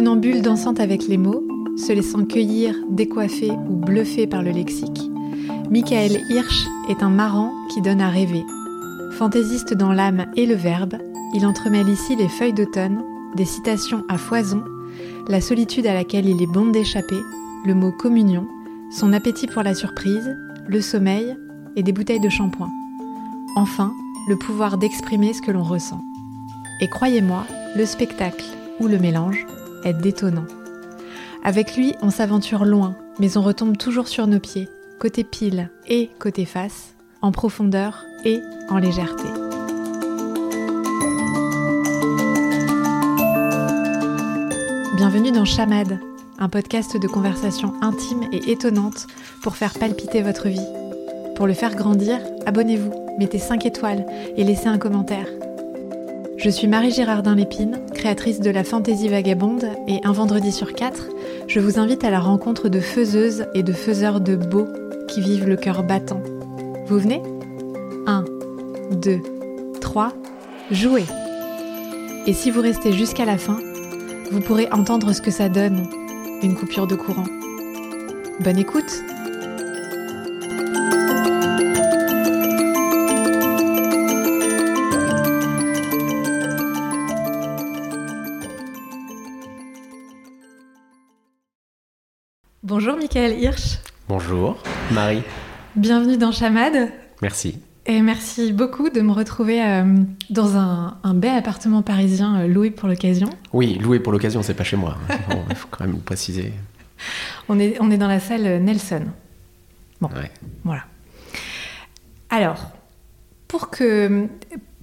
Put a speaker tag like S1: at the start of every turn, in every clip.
S1: funambule dansant avec les mots, se laissant cueillir, décoiffer ou bluffer par le lexique, Michael Hirsch est un marrant qui donne à rêver. Fantaisiste dans l'âme et le verbe, il entremêle ici les feuilles d'automne, des citations à foison, la solitude à laquelle il est bon d'échapper, le mot communion, son appétit pour la surprise, le sommeil et des bouteilles de shampoing. Enfin, le pouvoir d'exprimer ce que l'on ressent. Et croyez-moi, le spectacle ou le mélange est détonnant. Avec lui, on s'aventure loin, mais on retombe toujours sur nos pieds, côté pile et côté face, en profondeur et en légèreté. Bienvenue dans Chamade, un podcast de conversation intime et étonnante pour faire palpiter votre vie. Pour le faire grandir, abonnez-vous, mettez 5 étoiles et laissez un commentaire. Je suis Marie Girardin Lépine, créatrice de la fantaisie vagabonde, et un vendredi sur quatre, je vous invite à la rencontre de faiseuses et de faiseurs de beaux qui vivent le cœur battant. Vous venez? 1, 2, 3, jouez Et si vous restez jusqu'à la fin, vous pourrez entendre ce que ça donne, une coupure de courant. Bonne écoute Bonjour Michael Hirsch.
S2: Bonjour Marie.
S1: Bienvenue dans Chamade.
S2: Merci.
S1: Et merci beaucoup de me retrouver euh, dans un, un, bel appartement parisien euh, loué pour l'occasion.
S2: Oui, loué pour l'occasion, c'est pas chez moi. Il bon, faut quand même le préciser.
S1: On est, on est dans la salle Nelson. Bon,
S2: Ouais.
S1: voilà. Alors, pour que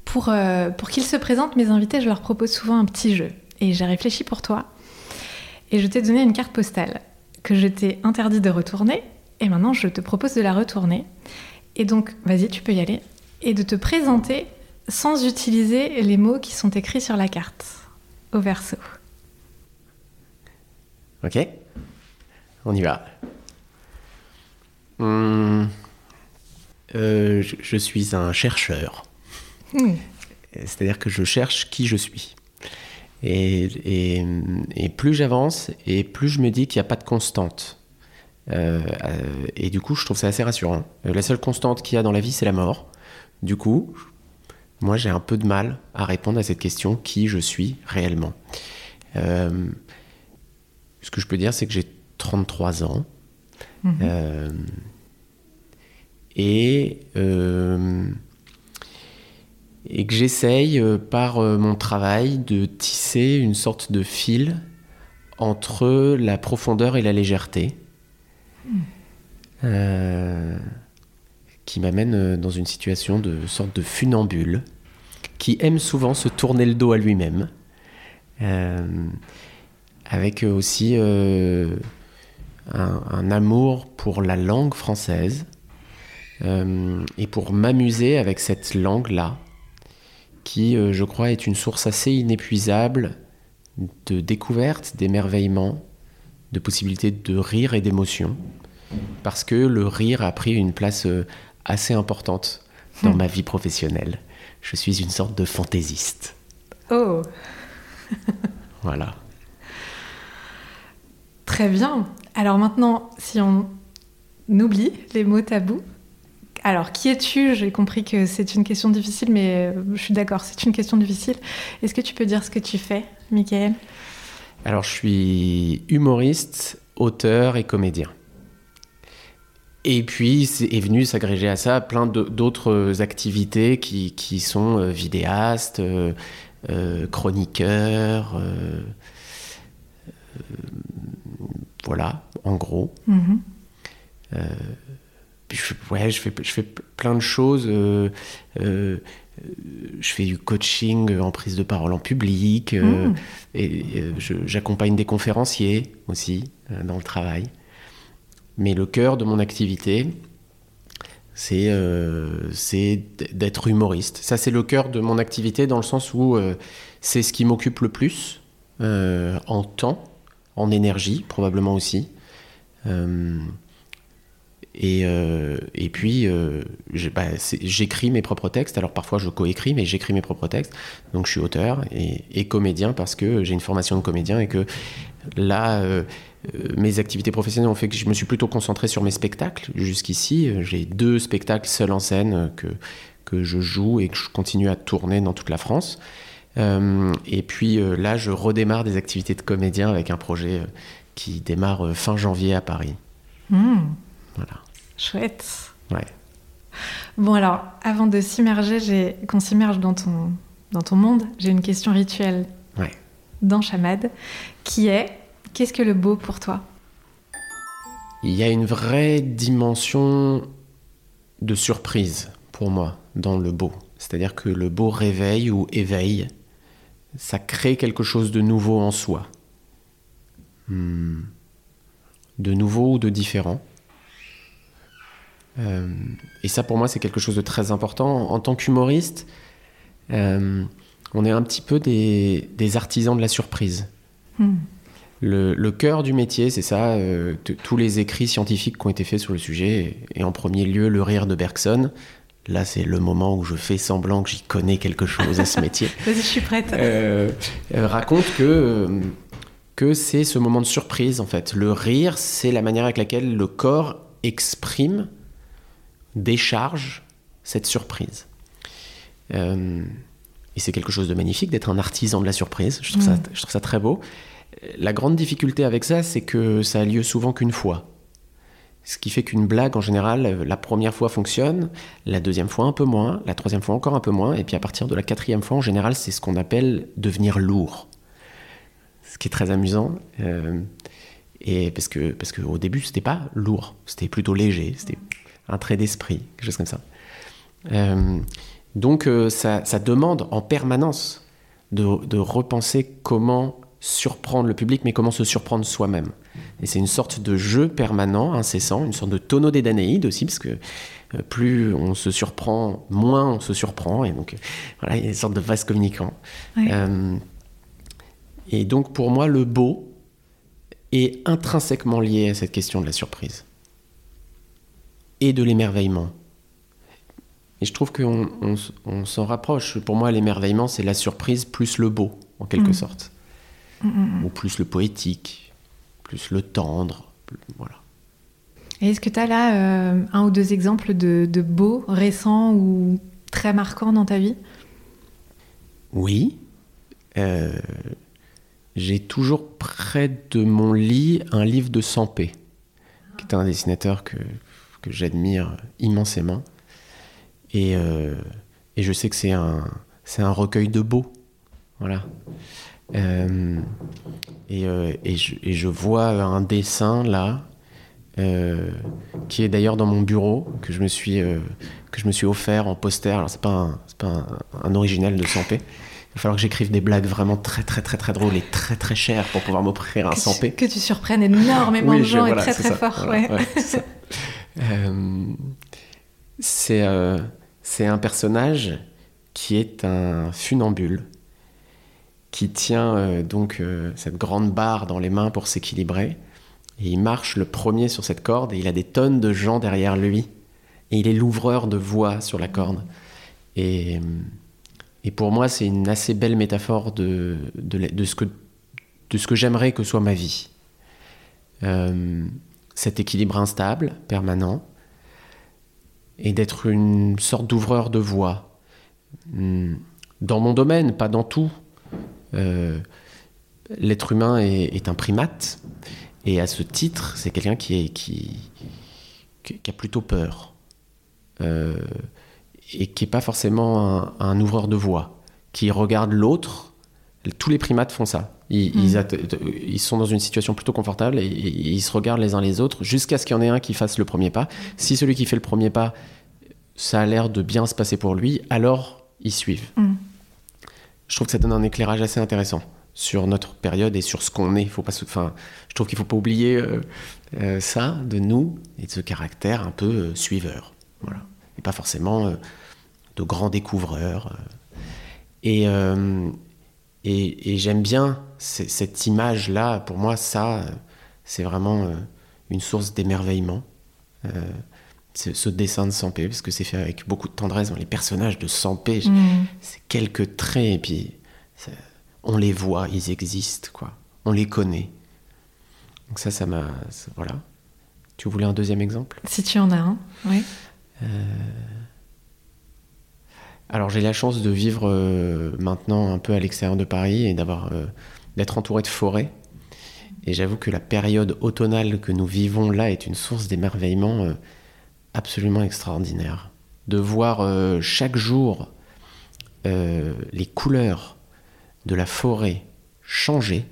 S1: pour, euh, pour qu'ils se présentent, mes invités, je leur propose souvent un petit jeu. Et j'ai réfléchi pour toi. Et je t'ai donné une carte postale que je t'ai interdit de retourner. Et maintenant, je te propose de la retourner. Et donc, vas-y, tu peux y aller. Et de te présenter sans utiliser les mots qui sont écrits sur la carte, au verso.
S2: Ok On y va. Hum, euh, je, je suis un chercheur. C'est-à-dire que je cherche qui je suis. Et, et- et plus j'avance, et plus je me dis qu'il n'y a pas de constante. Euh, euh, et du coup, je trouve ça assez rassurant. Euh, la seule constante qu'il y a dans la vie, c'est la mort. Du coup, moi, j'ai un peu de mal à répondre à cette question qui je suis réellement. Euh, ce que je peux dire, c'est que j'ai 33 ans. Euh, et, euh, et que j'essaye, euh, par euh, mon travail, de tisser une sorte de fil entre la profondeur et la légèreté, euh, qui m'amène dans une situation de sorte de funambule, qui aime souvent se tourner le dos à lui-même, euh, avec aussi euh, un, un amour pour la langue française et pour m'amuser avec cette langue-là, qui, euh, je crois, est une source assez inépuisable de découverte, d'émerveillement, de possibilités de rire et d'émotion, parce que le rire a pris une place euh, assez importante dans
S1: Hmm.
S2: ma vie professionnelle. Je suis une sorte de fantaisiste.
S1: Oh,
S2: Voilà.
S1: Très bien. Alors maintenant, si on oublie les mots tabous, alors qui es-tu? J'ai compris que c'est une question difficile, mais euh, je suis d'accord, c'est une question difficile. Est-ce que tu peux dire ce que tu fais, Michael?
S2: Alors, je suis humoriste, auteur et comédien. Et puis, c'est- est venu s'agréger à ça plein d'autres activités qui, qui sont euh, vidéastes, euh, chroniqueur, euh, voilà, en gros.
S1: Mhm.
S2: Puis je, fais- ouais, je fais, je fais plein de choses. euh, euh, je fais du coaching en prise de parole en public. euh,
S1: Mm.
S2: et j'accompagne des conférenciers aussi dans le travail. Mais le cœur de mon activité, c'est d'être humoriste. Ça, c'est le cœur de mon activité dans le sens où c'est ce qui m'occupe le plus en temps, en énergie, probablement aussi. Euh, Et, puis, bah, j'écris mes propres textes. Alors parfois, je coécris, mais j'écris mes propres textes. Donc, je suis auteur et, et comédien parce que j'ai une formation de comédien et que là, mes activités professionnelles ont fait que je me suis plutôt concentré sur mes spectacles. Jusqu'ici, j'ai deux spectacles seuls en scène que, que je joue et que je continue à tourner dans toute la France. Euh, et puis euh, là, je redémarre des activités de comédien avec un projet euh, qui démarre fin janvier à Paris.
S1: Hmm. Voilà. Chouette.
S2: Ouais.
S1: Bon alors, avant de s'immerger, qu'on s'immerge dans ton, dans ton monde, j'ai une question rituelle
S2: ouais.
S1: dans Chamad, qui est qu'est-ce que le beau pour toi?
S2: Il y a une vraie dimension de surprise pour moi dans le beau. C'est-à-dire que le beau réveille ou éveille ça crée quelque chose de nouveau en soi. Hmm. De nouveau ou de différent. Euh, et ça, pour moi, c'est quelque chose de très important. En tant qu'humoriste, euh, on est un petit peu des, artisans de la surprise. Hmm. Le, cœur du métier, c'est ça. Euh, tous les écrits scientifiques qui ont été faits sur le sujet, et en premier lieu, le rire de Bergson, Là, c'est le moment où je fais semblant que j'y connais quelque chose à ce métier.
S1: Vas-y, je suis prête.
S2: Raconte que, que c'est ce moment de surprise, en fait. Le rire, c'est la manière avec laquelle le corps exprime, décharge cette surprise. Euh, et c'est quelque chose de magnifique d'être un artisan de la surprise. Je trouve, ça, mm. je trouve ça très beau. La grande difficulté avec ça, c'est que ça a lieu souvent qu'une fois. Ce qui fait qu'une blague, en général, la première fois fonctionne, la deuxième fois un peu moins, la troisième fois encore un peu moins, et puis à partir de la quatrième fois, en général, c'est ce qu'on appelle devenir lourd. Ce qui est très amusant. Euh, et parce que parce qu'au début, c'était pas lourd, c'était plutôt léger, c'était un trait d'esprit, quelque chose comme ça. Euh, donc ça, ça, demande en permanence de, de repenser comment surprendre le public, mais comment se surprendre soi-même. Et c'est une sorte de jeu permanent, incessant, une sorte de tonneau des Danaïdes aussi, parce que euh, plus on se surprend, moins on se surprend. Et donc, euh, voilà, il y a une sorte de vase communicant. Euh, et donc, pour moi, le beau est intrinsèquement lié à cette question de la surprise et de l'émerveillement. Et je trouve qu'on on, s'en rapproche. Pour moi, l'émerveillement, c'est la surprise plus le beau, en quelque mm. sorte. Mm, mm, Ou plus le poétique plus le tendre. Voilà.
S1: Est-ce que tu as là euh, un ou deux exemples de, beaux, récents ou très marquants dans ta vie?
S2: Oui. Euh, j'ai toujours près de mon lit un livre de Sampé, qui est un dessinateur que, que j'admire immensément. Et, euh, et, je sais que c'est un, c'est un recueil de beaux. Voilà. Euh, euh, et, je, vois un dessin là, euh, qui est d'ailleurs dans mon bureau, que je me suis, que je me suis offert en poster. Alors, c'est pas, un, pas un, original de Sampé. Il va falloir que j'écrive des blagues vraiment très très très très drôles et très très chères pour pouvoir m'offrir un Sampé.
S1: Que tu surprennes énormément de gens et très très fort.
S2: c'est un personnage qui est un funambule qui tient euh, donc euh, cette grande barre dans les mains pour s'équilibrer. Et il marche le premier sur cette corde et il a des tonnes de gens derrière lui. Et il est l'ouvreur de voix sur la corde. Et, pour moi, c'est une assez belle métaphore de, ce que, j'aimerais que soit ma vie. Euh, cet équilibre instable, permanent, et d'être une sorte d'ouvreur de voix. Hmm. Dans mon domaine, pas dans tout, euh, l'être humain est, un primate, et à ce titre, c'est quelqu'un qui, qui, a plutôt peur, euh, et qui n'est pas forcément un, ouvreur de voix, qui regarde l'autre. Tous les primates font ça. Ils, ils, sont dans une situation plutôt confortable et, ils se regardent les uns les autres jusqu'à ce qu'il y en ait un qui fasse le premier pas. Si celui qui fait le premier pas, ça a l'air de bien se passer pour lui, alors ils suivent. Mm je trouve que ça donne un éclairage assez intéressant sur notre période et sur ce qu'on est. Faut pas enfin, je trouve qu'il ne faut pas oublier euh, euh, ça de nous et de ce caractère un peu euh, suiveur. Voilà. Et pas forcément de grands découvreurs. Et, et, et j'aime bien cette image-là. Pour moi, ça, c'est vraiment une source d'émerveillement. ce dessin de Sampé, parce que c'est fait avec beaucoup de tendresse. Les personnages de Sampé,
S1: Mm.
S2: c'est quelques traits, et puis on les voit, ils existent, quoi. On les connaît. Donc ça, ça m'a... Voilà. Tu voulais un deuxième exemple?
S1: Si tu en as un, oui.
S2: Alors j'ai la chance de vivre euh, maintenant un peu à l'extérieur de Paris et d'avoir euh, d'être entouré de forêts. Et j'avoue que la période automnale que nous vivons là est une source d'émerveillement euh, absolument extraordinaire. De voir chaque jour les couleurs de la forêt changer,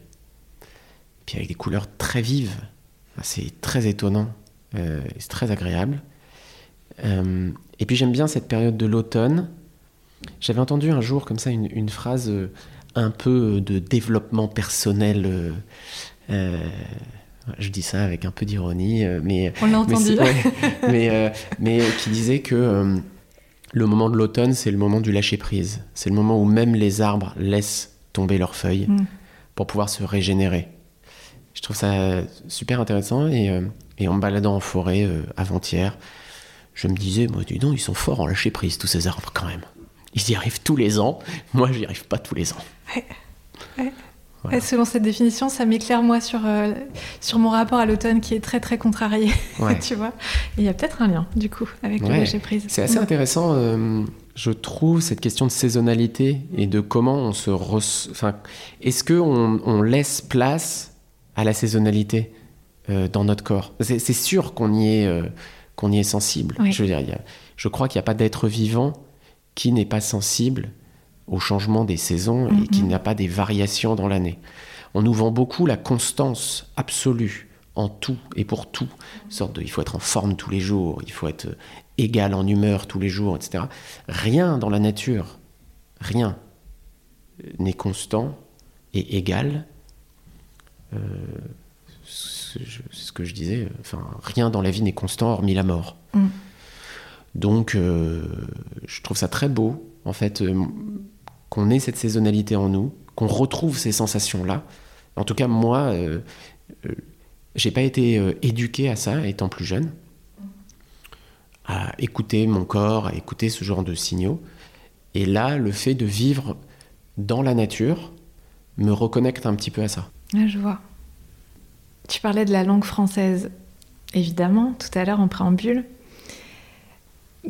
S2: puis avec des couleurs très vives. C'est très étonnant, c'est très agréable. Et puis j'aime bien cette période de l'automne. J'avais entendu un jour comme ça une, une phrase euh, un peu de développement personnel. euh, euh, je dis ça avec un peu d'ironie, euh, mais
S1: On l'a entendu.
S2: ouais, mais, euh, mais qui disait que euh, le moment de l'automne, c'est le moment du lâcher prise. C'est le moment où même les arbres laissent tomber leurs feuilles
S1: Mm.
S2: pour pouvoir se régénérer. Je trouve ça super intéressant et, euh, et en me baladant en forêt euh, avant-hier, je me disais, moi, dis donc, ils sont forts en lâcher prise, tous ces arbres quand même. Ils y arrivent tous les ans. Moi, j'y arrive pas tous les ans. Voilà.
S1: Et selon cette définition, ça m'éclaire moi sur, euh, sur mon rapport à l'automne qui est très très contrarié,
S2: Ouais.
S1: tu vois. Il y a peut-être un lien du coup avec le
S2: Ouais.
S1: lâcher prise.
S2: C'est assez intéressant, euh, je trouve, cette question de saisonnalité et de comment on se... Enfin, est-ce qu'on on laisse place à la saisonnalité euh, dans notre corps? C'est sûr qu'on y, est, qu'on y est sensible. Je veux dire, il y a- je crois qu'il n'y a pas d'être vivant qui n'est pas sensible au changement des saisons et qui
S1: Mhm.
S2: n'a pas des variations dans l'année. On nous vend beaucoup la constance absolue en tout et pour tout. Une sorte de, il faut être en forme tous les jours, il faut être égal en humeur tous les jours, etc. Rien dans la nature, rien euh, n'est constant et égal. Euh, c'est ce que je disais, euh, enfin, rien dans la vie n'est constant hormis la mort.
S1: Mm.
S2: Donc, euh, je trouve ça très beau, en fait, euh, qu'on ait cette saisonnalité en nous, qu'on retrouve ces sensations-là. En tout cas, moi, euh, euh, j'ai pas été éduqué à ça étant plus jeune, à écouter mon corps, à écouter ce genre de signaux. Et là, le fait de vivre dans la nature me reconnecte un petit peu à ça.
S1: Ah, je vois. Tu parlais de la langue française, évidemment, tout à l'heure en préambule.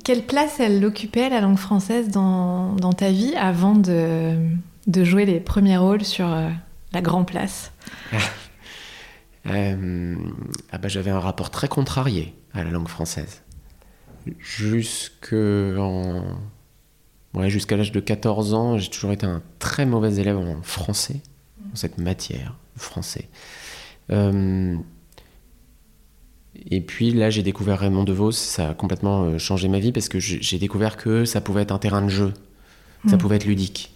S1: Quelle place elle occupait, la langue française, dans, ta vie avant de, jouer les premiers rôles sur euh, la grande place?
S2: Euh, ah bah, j'avais un rapport très contrarié à la langue française. Jusqu'à l'âge de 14 ans, j'ai toujours été un très mauvais élève en français, en cette matière, français. Euh, Et puis là, j'ai découvert Raymond DeVos, ça a complètement euh, changé ma vie parce que j'ai découvert que ça pouvait être un terrain de jeu, ça
S1: Mm.
S2: pouvait être ludique.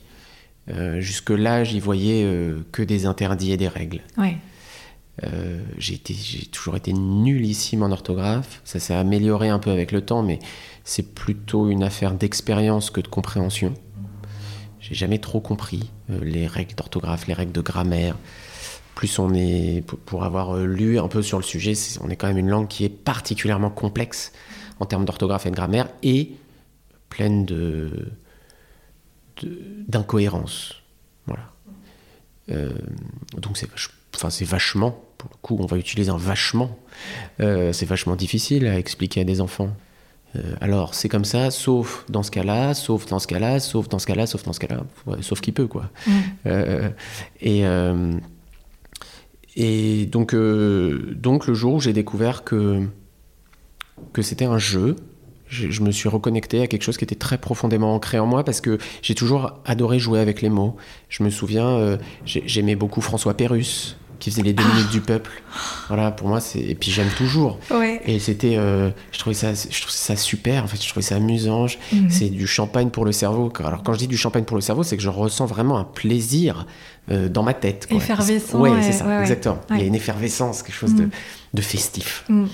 S2: Euh, Jusque-là, j'y voyais euh, que des interdits et des règles.
S1: Ouais.
S2: Euh, j'ai toujours été nullissime en orthographe. Ça s'est amélioré un peu avec le temps, mais c'est plutôt une affaire d'expérience que de compréhension. J'ai jamais trop compris les règles d'orthographe, les règles de grammaire. Plus on est, pour- avoir euh, lu un peu sur le sujet, c'est- on est quand même une langue qui est particulièrement complexe en termes d'orthographe et de grammaire et pleine de d'incohérences. Voilà. Euh, donc c'est vach- enfin, c'est vachement, pour le coup, on va utiliser un vachement. Euh, c'est vachement difficile à expliquer à des enfants. Euh, alors, c'est comme ça, sauf dans ce cas-là, sauf dans ce cas-là, sauf dans ce cas-là, sauf dans ce cas-là, Ouais, sauf qui peut, quoi.
S1: Mm.
S2: Euh, et, et donc, euh, donc, le jour où j'ai découvert que, c'était un jeu, je, me suis reconnecté à quelque chose qui était très profondément ancré en moi parce que j'ai toujours adoré jouer avec les mots. Je me souviens, euh, j'ai- j'aimais beaucoup François Pérus qui faisait les deux minutes du peuple. Voilà, pour moi, c'est. Et puis j'aime toujours.
S1: Ouais.
S2: Et c'était, euh, je trouvais ça, je trouvais ça super. En fait, je trouvais ça amusant.
S1: Mhm.
S2: C'est du champagne pour le cerveau. Alors quand je dis du champagne pour le cerveau, c'est que je ressens vraiment un plaisir euh, dans ma tête. quoi.
S1: Effervescent,
S2: ouais, c'est ça,
S1: ouais,
S2: exactement. Il y a une effervescence, quelque chose de,
S1: Mhm.
S2: de festif.
S1: Mm.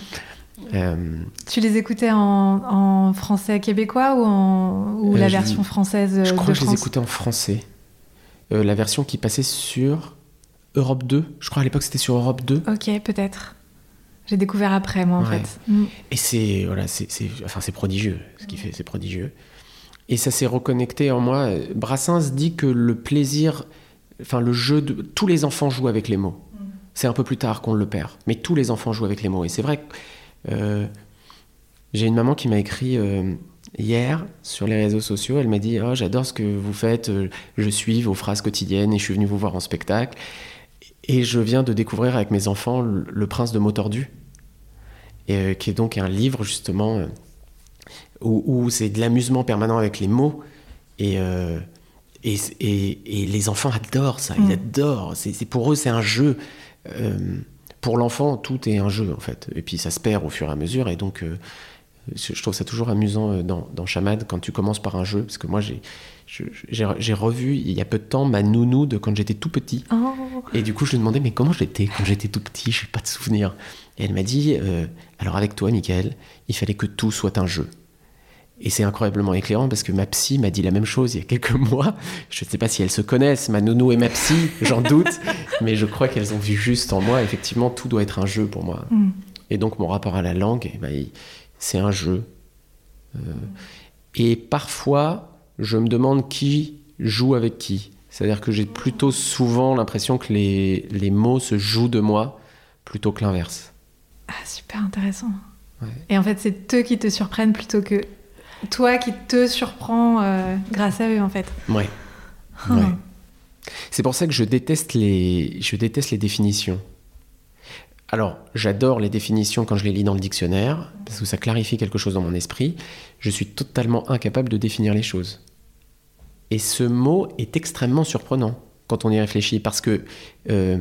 S2: Euh,
S1: Tu les écoutais en, en français québécois ou, en, ou la version française
S2: je
S1: de
S2: crois que je les écoutais en français. La version qui passait sur Europe 2. Je crois à l'époque c'était sur Europe 2.
S1: Ok, peut-être. J'ai découvert après, moi, en
S2: Ouais.
S1: fait. Mm.
S2: Et c'est voilà, c'est enfin c'est prodigieux ce qu'il fait, c'est prodigieux. Et ça s'est reconnecté en moi. Brassens dit que le plaisir, enfin le jeu de tous les enfants jouent avec les mots. C'est un peu plus tard qu'on le perd, mais tous les enfants jouent avec les mots. Et c'est vrai que euh, j'ai une maman qui m'a écrit euh, hier sur les réseaux sociaux. Elle m'a dit oh, j'adore ce que vous faites. Je suis vos phrases quotidiennes et je suis venue vous voir en spectacle. Et je viens de découvrir avec mes enfants Le, Prince de mots tordus et, euh, qui est donc un livre justement euh, où, où c'est de l'amusement permanent avec les mots et, euh, et, et- et les enfants adorent ça, ils
S1: Mm.
S2: adorent. C'est, pour eux c'est un jeu. Euh, pour l'enfant tout est un jeu en fait. Et puis ça se perd au fur et à mesure et donc euh, je trouve ça toujours amusant dans, dans Chamad quand tu commences par un jeu parce que moi j'ai, j'ai, revu il y a peu de temps ma nounou de quand j'étais tout petit.
S1: Oh.
S2: Et du coup, je lui demandais, mais comment j'étais quand j'étais tout petit? Je n'ai pas de souvenir. Et elle m'a dit, euh, alors avec toi, Michael, il fallait que tout soit un jeu. Et c'est incroyablement éclairant parce que ma psy m'a dit la même chose il y a quelques mois. Je ne sais pas si elles se connaissent, ma nounou et ma psy, j'en doute. Mais je crois qu'elles ont vu juste en moi. Effectivement, tout doit être un jeu pour moi.
S1: Mm.
S2: Et donc, mon rapport à la langue, eh ben, c'est un jeu. Euh, et parfois, je me demande qui joue avec qui. C'est-à-dire que j'ai plutôt souvent l'impression que les, les mots se jouent de moi plutôt que l'inverse.
S1: Ah, super intéressant.
S2: Ouais.
S1: Et en fait, c'est eux qui te surprennent plutôt que toi qui te surprends euh, grâce à eux, en fait.
S2: Ouais.
S1: Ah.
S2: Ouais. C'est pour ça que je déteste les, je déteste les définitions. Alors, j'adore les définitions quand je les lis dans le dictionnaire, parce que ça clarifie quelque chose dans mon esprit. Je suis totalement incapable de définir les choses. Et ce mot est extrêmement surprenant quand on y réfléchit, parce que euh,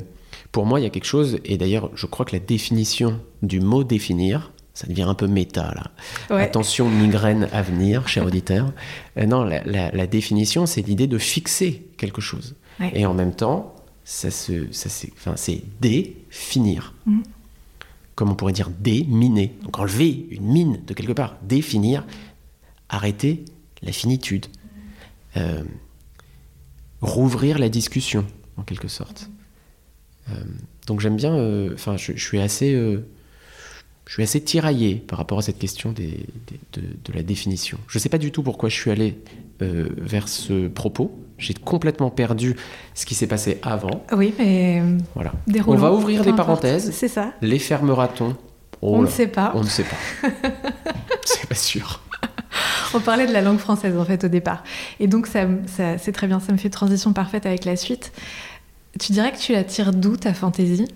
S2: pour moi, il y a quelque chose, et d'ailleurs, je crois que la définition du mot définir, ça devient un peu méta là.
S1: Ouais.
S2: Attention, migraine à venir, cher auditeur. Euh, non, la, la- la définition, c'est l'idée de fixer quelque chose.
S1: Ouais.
S2: Et en même temps, ça se, ça c'est, enfin, c'est définir.
S1: Mhm.
S2: Comme on pourrait dire déminer. Donc enlever une mine de quelque part. Définir, arrêter la finitude. Euh, rouvrir la discussion, en quelque sorte. Euh, donc j'aime bien, euh, enfin, je, je suis assez. Je suis assez tiraillé par rapport à cette question des- des- de, de la définition. Je ne sais pas du tout pourquoi je suis allé euh, vers ce propos. J'ai complètement perdu ce qui s'est passé avant.
S1: Oui, mais
S2: Voilà. On va ouvrir des parenthèses.
S1: C'est ça.
S2: Les fermera-t-on? Oh
S1: On ne sait pas.
S2: On ne sait pas. C'est pas sûr.
S1: On parlait de la langue française en fait au départ. Et donc ça, ça- c'est très bien, ça me fait transition parfaite avec la suite. Tu dirais que tu la tires d'où ta fantaisie?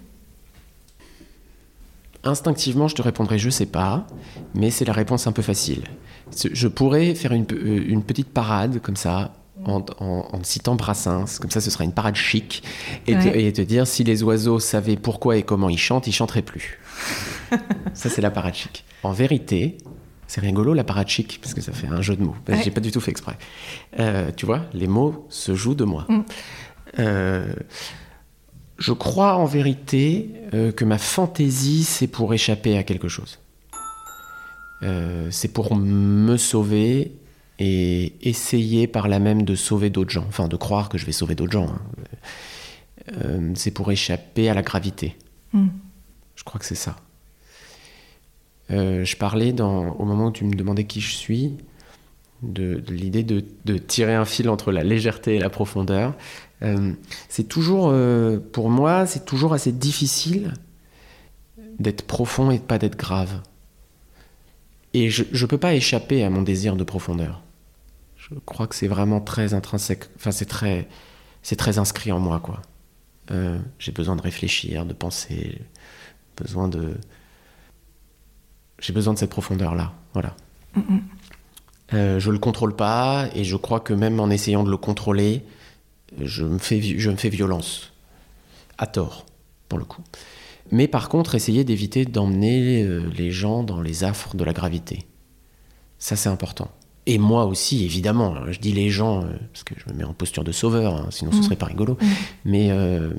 S2: Instinctivement, je te répondrai je sais pas, mais c'est la réponse un peu facile. Je pourrais faire une, euh, une petite parade comme ça, en, en- en citant Brassens, comme ça ce sera une parade chic, et, te,
S1: Ouais.
S2: et te dire si les oiseaux savaient pourquoi et comment ils chantent, ils chanteraient plus. ça c'est la parade chic. En vérité, c'est rigolo la parade chic, parce que ça fait un jeu de mots.
S1: Ouais.
S2: J'ai pas du tout fait exprès. Euh, tu vois, les mots se jouent de moi.
S1: Mm.
S2: Euh, je crois en vérité euh, que ma fantaisie, c'est pour échapper à quelque chose. Euh, c'est pour me sauver et essayer par là même de sauver d'autres gens. Enfin, de croire que je vais sauver d'autres gens. hein. Euh, c'est pour échapper à la gravité.
S1: Mm.
S2: Je crois que c'est ça. Je parlais dans, au moment où tu me demandais qui je suis, de, de l'idée de, de tirer un fil entre la légèreté et la profondeur. Euh, c'est toujours, euh, pour moi, c'est toujours assez difficile d'être profond et de pas d'être grave. Et je ne peux pas échapper à mon désir de profondeur. Je crois que c'est vraiment très intrinsèque. Enfin, c'est très, c'est très inscrit en moi, quoi. Euh, j'ai besoin de réfléchir, de penser, besoin de, j'ai besoin de cette profondeur-là. Voilà.
S1: Mm,
S2: Euh, je le contrôle pas et je crois que même en essayant de le contrôler, je me fais, je me fais violence. À tort, pour le coup. Mais par contre, essayer d'éviter d'emmener euh, les gens dans les affres de la gravité. Ça, c'est important. Et moi aussi, évidemment. Je dis les gens, euh, parce que je me mets en posture de sauveur, hein, sinon ce
S1: Mhm.
S2: serait pas rigolo.
S1: Mhm.
S2: Mais, euh,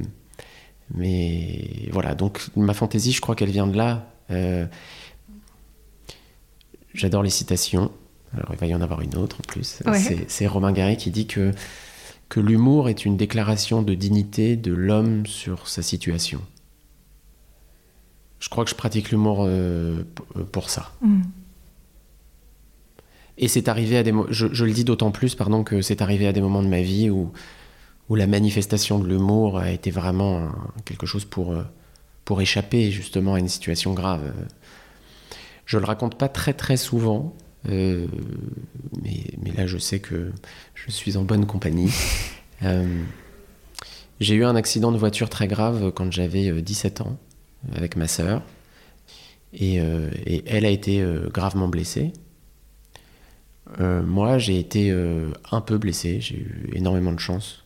S2: mais voilà, donc ma fantaisie, je crois qu'elle vient de là. Euh, J'adore les citations. Alors, il va y en avoir une autre en plus.
S1: Ouais.
S2: C'est Romain Gary qui dit que, que l'humour est une déclaration de dignité de l'homme sur sa situation. je crois que je pratique l'humour euh, pour ça.
S1: Mm.
S2: Et c'est arrivé à des je, je le dis d'autant plus pardon que c'est arrivé à des moments de ma vie où où la manifestation de l'humour a été vraiment quelque chose pour euh, pour échapper justement à une situation grave. Euh, Je le raconte pas très très souvent, euh, mais, mais là je sais que je suis en bonne compagnie. Euh, j'ai eu un accident de voiture très grave quand j'avais euh, 17 ans avec ma sœur. Et, euh, et elle a été euh, gravement blessée. Euh, moi, j'ai été euh, un peu blessé, j'ai eu énormément de chance.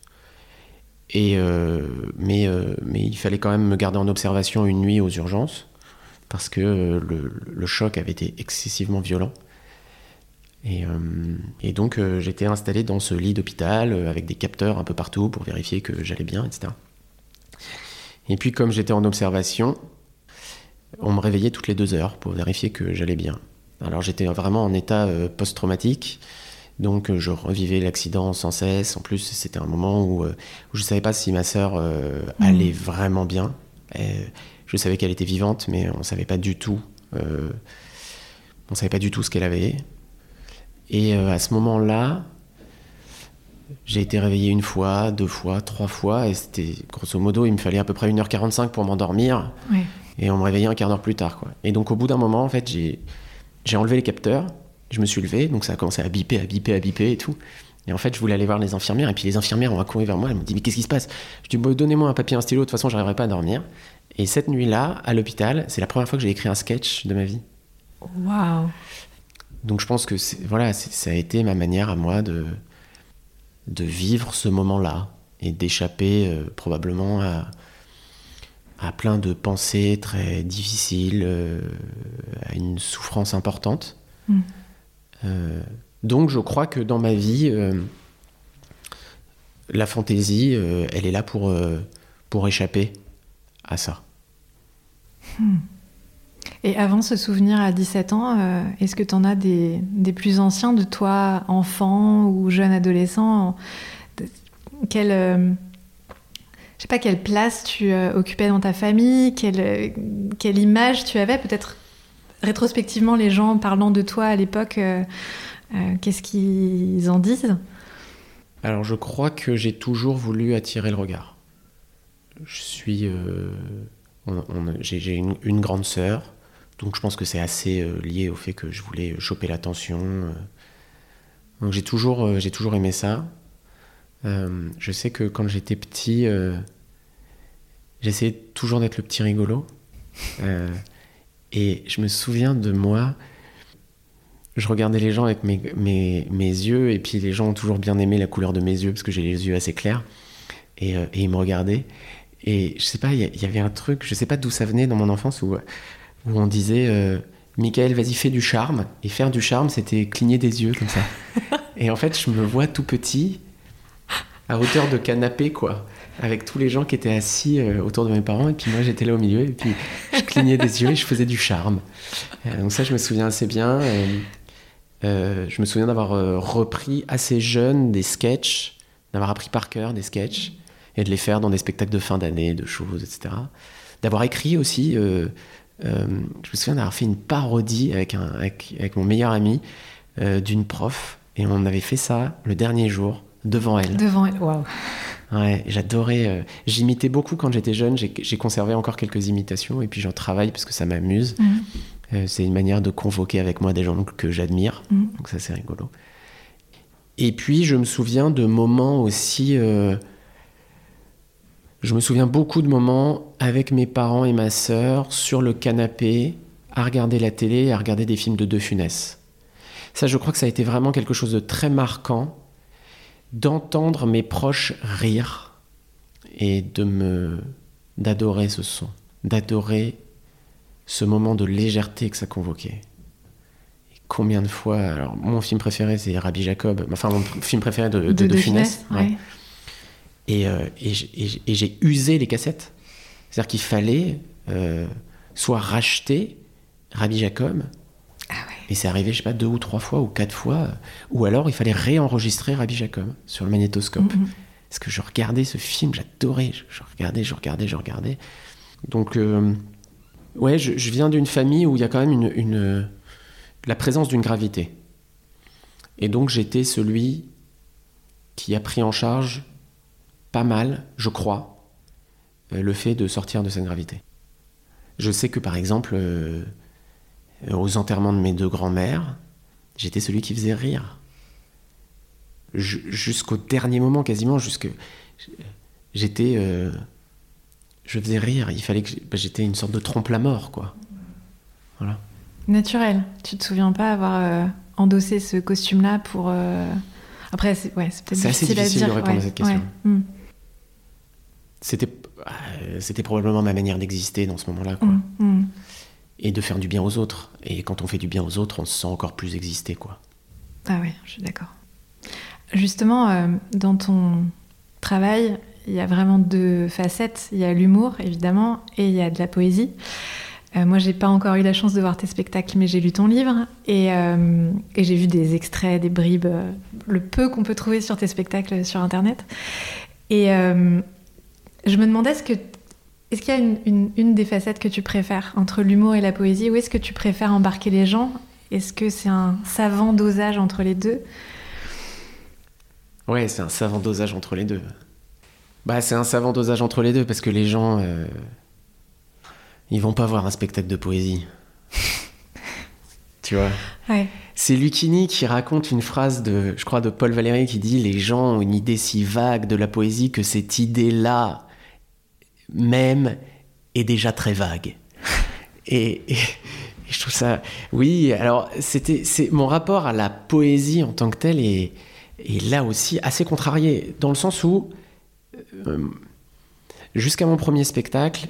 S2: Et, euh, mais, euh, mais il fallait quand même me garder en observation une nuit aux urgences, parce que euh, le, le choc avait été excessivement violent. Et, euh, et donc euh, j'étais installé dans ce lit d'hôpital euh, avec des capteurs un peu partout pour vérifier que j'allais bien, etc. Et puis comme j'étais en observation, on me réveillait toutes les deux heures pour vérifier que j'allais bien. Alors j'étais vraiment en état post-traumatique, donc je revivais l'accident sans cesse. En plus c'était un moment où, euh, où je ne savais pas si ma sœur euh, allait vraiment bien. Euh, je savais qu'elle était vivante, mais on ne savait pas du tout. on savait pas du tout ce qu'elle avait. Et euh, à ce moment-là, j'ai été réveillé une fois, deux fois, trois fois, et c'était grosso modo, il me fallait à peu près 1h45 pour m'endormir, et on me réveillait un quart d'heure plus tard. Quoi. Et donc au bout d'un moment, en fait, j'ai, j'ai enlevé les capteurs, je me suis levé, donc ça a commencé à biper, à biper, à biper et tout. Et en fait, je voulais aller voir les infirmières, et puis les infirmières ont accouru vers moi, elles m'ont dit, mais qu'est-ce qui se passe? Je dis, bon, donnez-moi un papier, un stylo, de toute façon, j'arriverai pas à dormir. Et cette nuit-là, à l'hôpital, c'est la première fois que j'ai écrit un sketch de ma vie.
S1: Waouh.
S2: Donc je pense que voilà, ça a été ma manière à moi de, de vivre ce moment-là et d'échapper euh, probablement à, à plein de pensées très difficiles, euh, à une souffrance importante.
S1: Mm.
S2: Euh, donc je crois que dans ma vie, la fantaisie, elle est là pour, pour échapper à ça.
S1: Et avant ce souvenir à 17 ans, euh, est-ce que tu en as des, plus anciens de toi, enfant ou jeune adolescent Quelle, euh, je sais pas quelle place tu euh, occupais dans ta famille, quelle, quelle image tu avais, peut-être rétrospectivement les gens parlant de toi à l'époque, euh, qu'est-ce qu'ils en disent?
S2: Alors je crois que j'ai toujours voulu attirer le regard. Je suis... j'ai une grande sœur, donc je pense que c'est assez euh, lié au fait que je voulais choper l'attention. euh. donc j'ai toujours, euh, j'ai toujours aimé ça. Euh, je sais que quand j'étais petit, euh, j'essayais toujours d'être le petit rigolo. Euh, et je me souviens de moi je regardais les gens avec mes, mes, mes yeux, et puis les gens ont toujours bien aimé la couleur de mes yeux, parce que j'ai les yeux assez clairs, et, euh, ils me regardaient. Et je sais pas, il y, y avait un truc, je sais pas d'où ça venait dans mon enfance, où, où on disait euh, Michael, vas-y, fais du charme. Et faire du charme, c'était cligner des yeux, comme ça. et en fait, je me vois tout petit, à hauteur de canapé, quoi, avec tous les gens qui étaient assis euh, autour de mes parents, et puis moi j'étais là au milieu, et puis je clignais des yeux et je faisais du charme. Euh, donc ça, je me souviens assez bien. Je me souviens d'avoir repris assez jeune des sketchs, d'avoir appris par cœur des sketchs et de les faire dans des spectacles de fin d'année, de choses, etc. D'avoir écrit aussi. euh, euh, je me souviens d'avoir fait une parodie avec, un, avec, avec mon meilleur ami euh, d'une prof et on avait fait ça le dernier jour devant elle.
S1: devant elle Waouh
S2: Ouais, j'adorais. euh, J'imitais beaucoup quand j'étais jeune. J'ai conservé encore quelques imitations et puis j'en travaille parce que ça m'amuse.
S1: Mhm.
S2: C'est une manière de convoquer avec moi des gens que j'admire.
S1: Mhm.
S2: Donc ça, c'est rigolo. Et puis, je me souviens de moments aussi. Je me souviens beaucoup de moments avec mes parents et ma sœur sur le canapé à regarder la télé et à regarder des films de De Funès. Ça, je crois que ça a été vraiment quelque chose de très marquant d'entendre mes proches rire et de me d'adorer ce son, d'adorer ce moment de légèreté que ça convoquait. Et combien de fois Alors, mon film préféré, c'est Rabbi Jacob. Enfin, mon film préféré de, de,
S1: de,
S2: de
S1: de
S2: Funès.
S1: Funès,
S2: ouais.
S1: ouais.
S2: Et, euh, et j'ai- usé les cassettes. C'est-à-dire qu'il fallait euh, soit racheter Rabbi Jacob,
S1: Ah ouais.
S2: et c'est arrivé, je sais pas, deux ou trois fois ou quatre fois, ou alors il fallait réenregistrer Rabbi Jacob sur le magnétoscope.
S1: Mhm.
S2: Parce que je regardais ce film, j'adorais, je, je regardais, je regardais, je regardais. Donc, euh, ouais, je, je viens d'une famille où il y a quand même une, une- la présence d'une gravité. Et donc j'étais celui qui a pris en charge pas mal, je crois, euh, le fait de sortir de cette gravité. Je sais que par exemple, euh, aux enterrements de mes deux grands-mères, j'étais celui qui faisait rire. Ju- Jusqu'au dernier moment, quasiment, jusque j'étais, euh, je faisais rire. Il fallait que bah, j'étais une sorte de trompe-la-mort, quoi. Voilà.
S1: Naturel. Tu te souviens pas avoir euh, endossé ce costume-là pour. Après, c'est ouais, c'est peut-être
S2: C'est assez
S1: difficile,
S2: difficile de répondre à cette question.
S1: ouais. Mm,
S2: C'était, euh, c'était probablement ma manière d'exister dans ce moment-là, quoi.
S1: mm, mm.
S2: Et de faire du bien aux autres. Et quand on fait du bien aux autres, on se sent encore plus exister, quoi.
S1: Ah ouais, je suis d'accord. Justement, euh, dans ton travail, il y a vraiment deux facettes. Il y a l'humour, évidemment, et il y a de la poésie. Euh, moi, j'ai pas encore eu la chance de voir tes spectacles, mais j'ai lu ton livre et, euh, et j'ai vu des extraits, des bribes, le peu qu'on peut trouver sur tes spectacles sur Internet. Et je me demandais, est-ce que est-ce qu'il y a une, une- une des facettes que tu préfères entre l'humour et la poésie, ou est-ce que tu préfères embarquer les gens? Est-ce que c'est un savant dosage entre les deux?
S2: Ouais, c'est un savant dosage entre les deux. Bah, c'est un savant dosage entre les deux parce que les gens, euh, ils vont pas voir un spectacle de poésie. tu vois?
S1: Ouais.
S2: C'est Lucchini qui raconte une phrase de, je crois, de Paul Valéry qui dit Les gens ont une idée si vague de la poésie que cette idée-là même est déjà très vague. Et, et- et je trouve ça. Oui, alors, c'était, c'est, mon rapport à la poésie en tant que telle est, est là aussi assez contrarié, dans le sens où, euh, jusqu'à mon premier spectacle,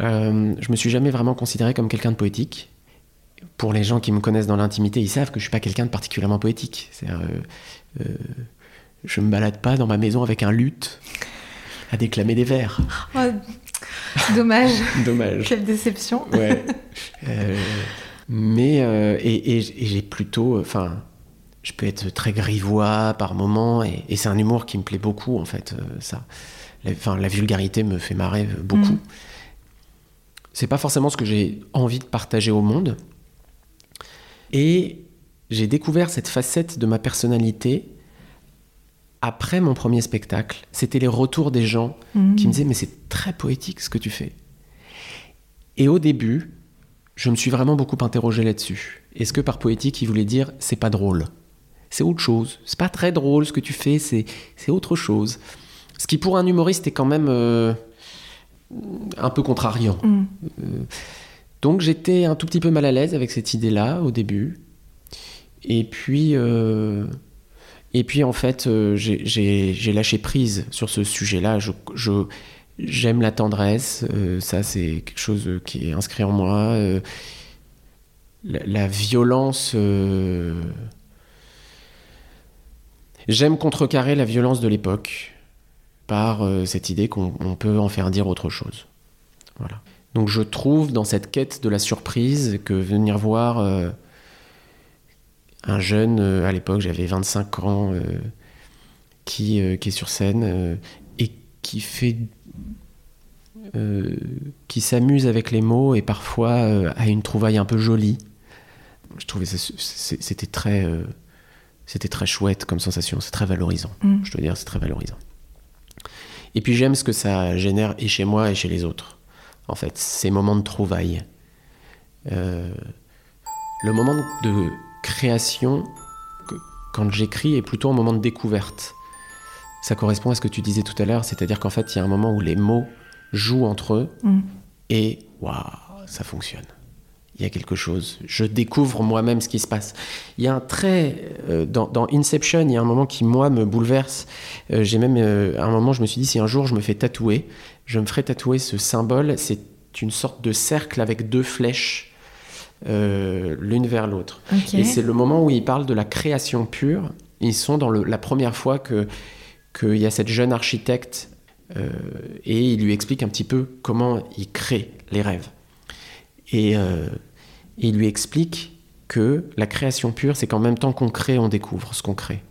S2: euh, je me suis jamais vraiment considéré comme quelqu'un de poétique pour les gens qui me connaissent dans l'intimité, ils savent que je suis pas quelqu'un de particulièrement poétique. C'est-à-dire, euh, euh, je me balade pas dans ma maison avec un luth à déclamer des vers.
S1: Oh, dommage.
S2: Dommage.
S1: Quelle déception.
S2: Ouais. Euh, mais euh, et, et- et j'ai plutôt, enfin, je peux être très grivois par moments et, et c'est un humour qui me plaît beaucoup en fait. euh, ça, la, enfin, la vulgarité me fait marrer beaucoup.
S1: Mm.
S2: C'est pas forcément ce que j'ai envie de partager au monde. Et j'ai découvert cette facette de ma personnalité après mon premier spectacle. C'était les retours des gens
S1: Mhm.
S2: qui me disaient mais c'est très poétique ce que tu fais. Et au début, je me suis vraiment beaucoup interrogé là-dessus. Est-ce que par poétique, il voulait dire c'est pas drôle? C'est autre chose. C'est pas très drôle ce que tu fais, c'est autre chose. Ce qui pour un humoriste est quand même euh, un peu contrariant.
S1: Mm.
S2: Donc j'étais un tout petit peu mal à l'aise avec cette idée-là au début. Et puis, euh, et puis en fait, euh, j'ai- lâché prise sur ce sujet-là. Je, je- j'aime la tendresse. euh, ça, c'est quelque chose qui est inscrit en moi. euh, la, la violence. J'aime contrecarrer la violence de l'époque par cette idée qu'on on peut en faire dire autre chose. Voilà. Donc je trouve dans cette quête de la surprise que venir voir un jeune, euh, à l'époque j'avais 25 ans, euh, qui, euh, qui est sur scène et qui fait... euh, qui s'amuse avec les mots et parfois euh, a une trouvaille un peu jolie. Je trouvais c'était très, euh, c'était très chouette comme sensation, c'est très valorisant.
S1: Mm.
S2: Je dois dire, c'est très valorisant. Et puis j'aime ce que ça génère et chez moi et chez les autres en fait, ces moments de trouvailles. Euh, le moment de création, que- quand j'écris, est plutôt un moment de découverte. Ça correspond à ce que tu disais tout à l'heure, c'est-à-dire qu'en fait, il y a un moment où les mots jouent entre eux
S1: Mm.
S2: et waouh, ça fonctionne. Il y a quelque chose. Je découvre moi-même ce qui se passe. Il y a un trait euh, dans, dans Inception. Il y a un moment qui moi me bouleverse. Euh, J'ai même euh, à un moment, je me suis dit si un jour je me fais tatouer, je me ferai tatouer ce symbole. C'est une sorte de cercle avec deux flèches, euh, l'une vers l'autre. Et c'est le moment où ils parlent de la création pure. Ils sont dans le- la première fois que qu'il y a cette jeune architecte euh, et il lui explique un petit peu comment il crée les rêves. Et euh, il lui explique que la création pure, c'est qu'en même temps qu'on crée, on découvre ce qu'on crée.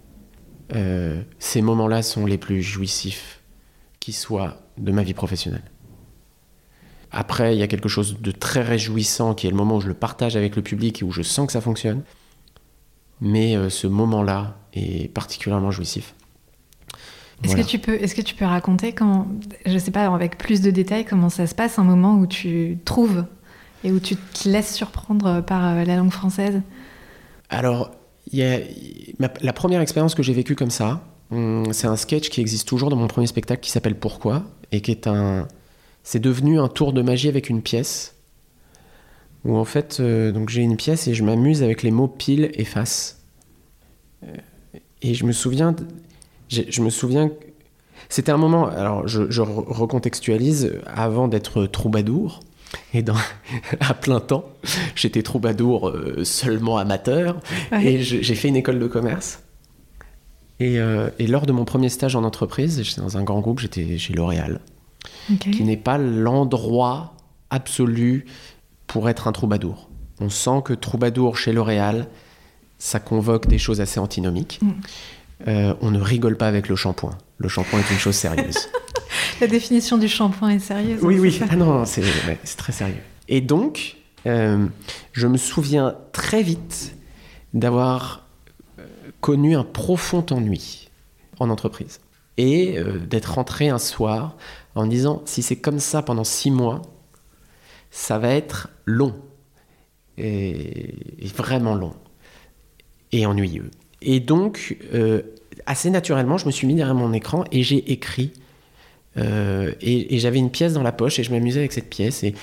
S2: Ces moments-là sont les plus jouissifs qui soient de ma vie professionnelle. Après, il y a quelque chose de très réjouissant qui est le moment où je le partage avec le public et où je sens que ça fonctionne. Mais euh, ce moment-là est particulièrement jouissif.
S1: Est-ce que, tu peux, est que tu peux raconter, quand, je sais pas, avec plus de détails, comment ça se passe un moment où tu trouves et où tu te laisses surprendre par euh, la langue française?
S2: Alors, y a, la première expérience que j'ai vécue comme ça, hum, c'est un sketch qui existe toujours dans mon premier spectacle qui s'appelle Pourquoi et qui est un. C'est devenu un tour de magie avec une pièce où en fait, euh, donc j'ai une pièce et je m'amuse avec les mots pile et face. Euh, et je me souviens, je me souviens, c'était un moment. Alors je, je recontextualise avant d'être troubadour. Et dans, à plein temps, j'étais troubadour euh, seulement amateur. Et j'ai fait une école de commerce. Et, et, lors de mon premier stage en entreprise, j'étais dans un grand groupe, j'étais chez L'Oréal, qui n'est pas l'endroit absolu pour être un troubadour. On sent que troubadour chez L'Oréal, ça convoque des choses assez antinomiques. Mm. Euh, on ne rigole pas avec le shampoing. Le shampoing est une chose sérieuse.
S1: La définition du shampoing est sérieuse.
S2: Oui, oui. Ah non, c'est très sérieux. Et donc, euh, je me souviens très vite d'avoir euh, connu un profond ennui en entreprise. Et d'être rentré un soir en disant, si c'est comme ça pendant six mois, ça va être long. Et, vraiment long. Et ennuyeux. Et donc, euh, assez naturellement, je me suis mis derrière mon écran et j'ai écrit. Euh, et, j'avais une pièce dans la poche et je m'amusais avec cette pièce. Et,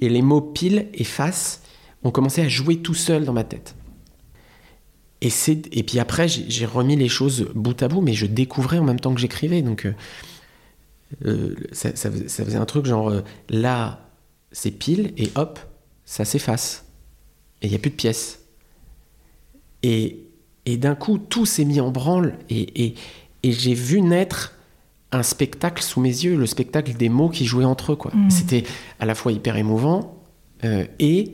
S2: les mots pile et face ont commencé à jouer tout seul dans ma tête. Et, et puis après, j'ai remis les choses bout à bout, mais je découvrais en même temps que j'écrivais. Donc, euh, ça, ça, faisait un truc genre là, c'est pile et hop, ça s'efface. Et il n'y a plus de pièces. Et, et d'un coup, tout s'est mis en branle et, et, et j'ai vu naître un spectacle sous mes yeux, le spectacle des mots qui jouaient entre eux. Quoi. Mm. C'était à la fois hyper émouvant euh, et,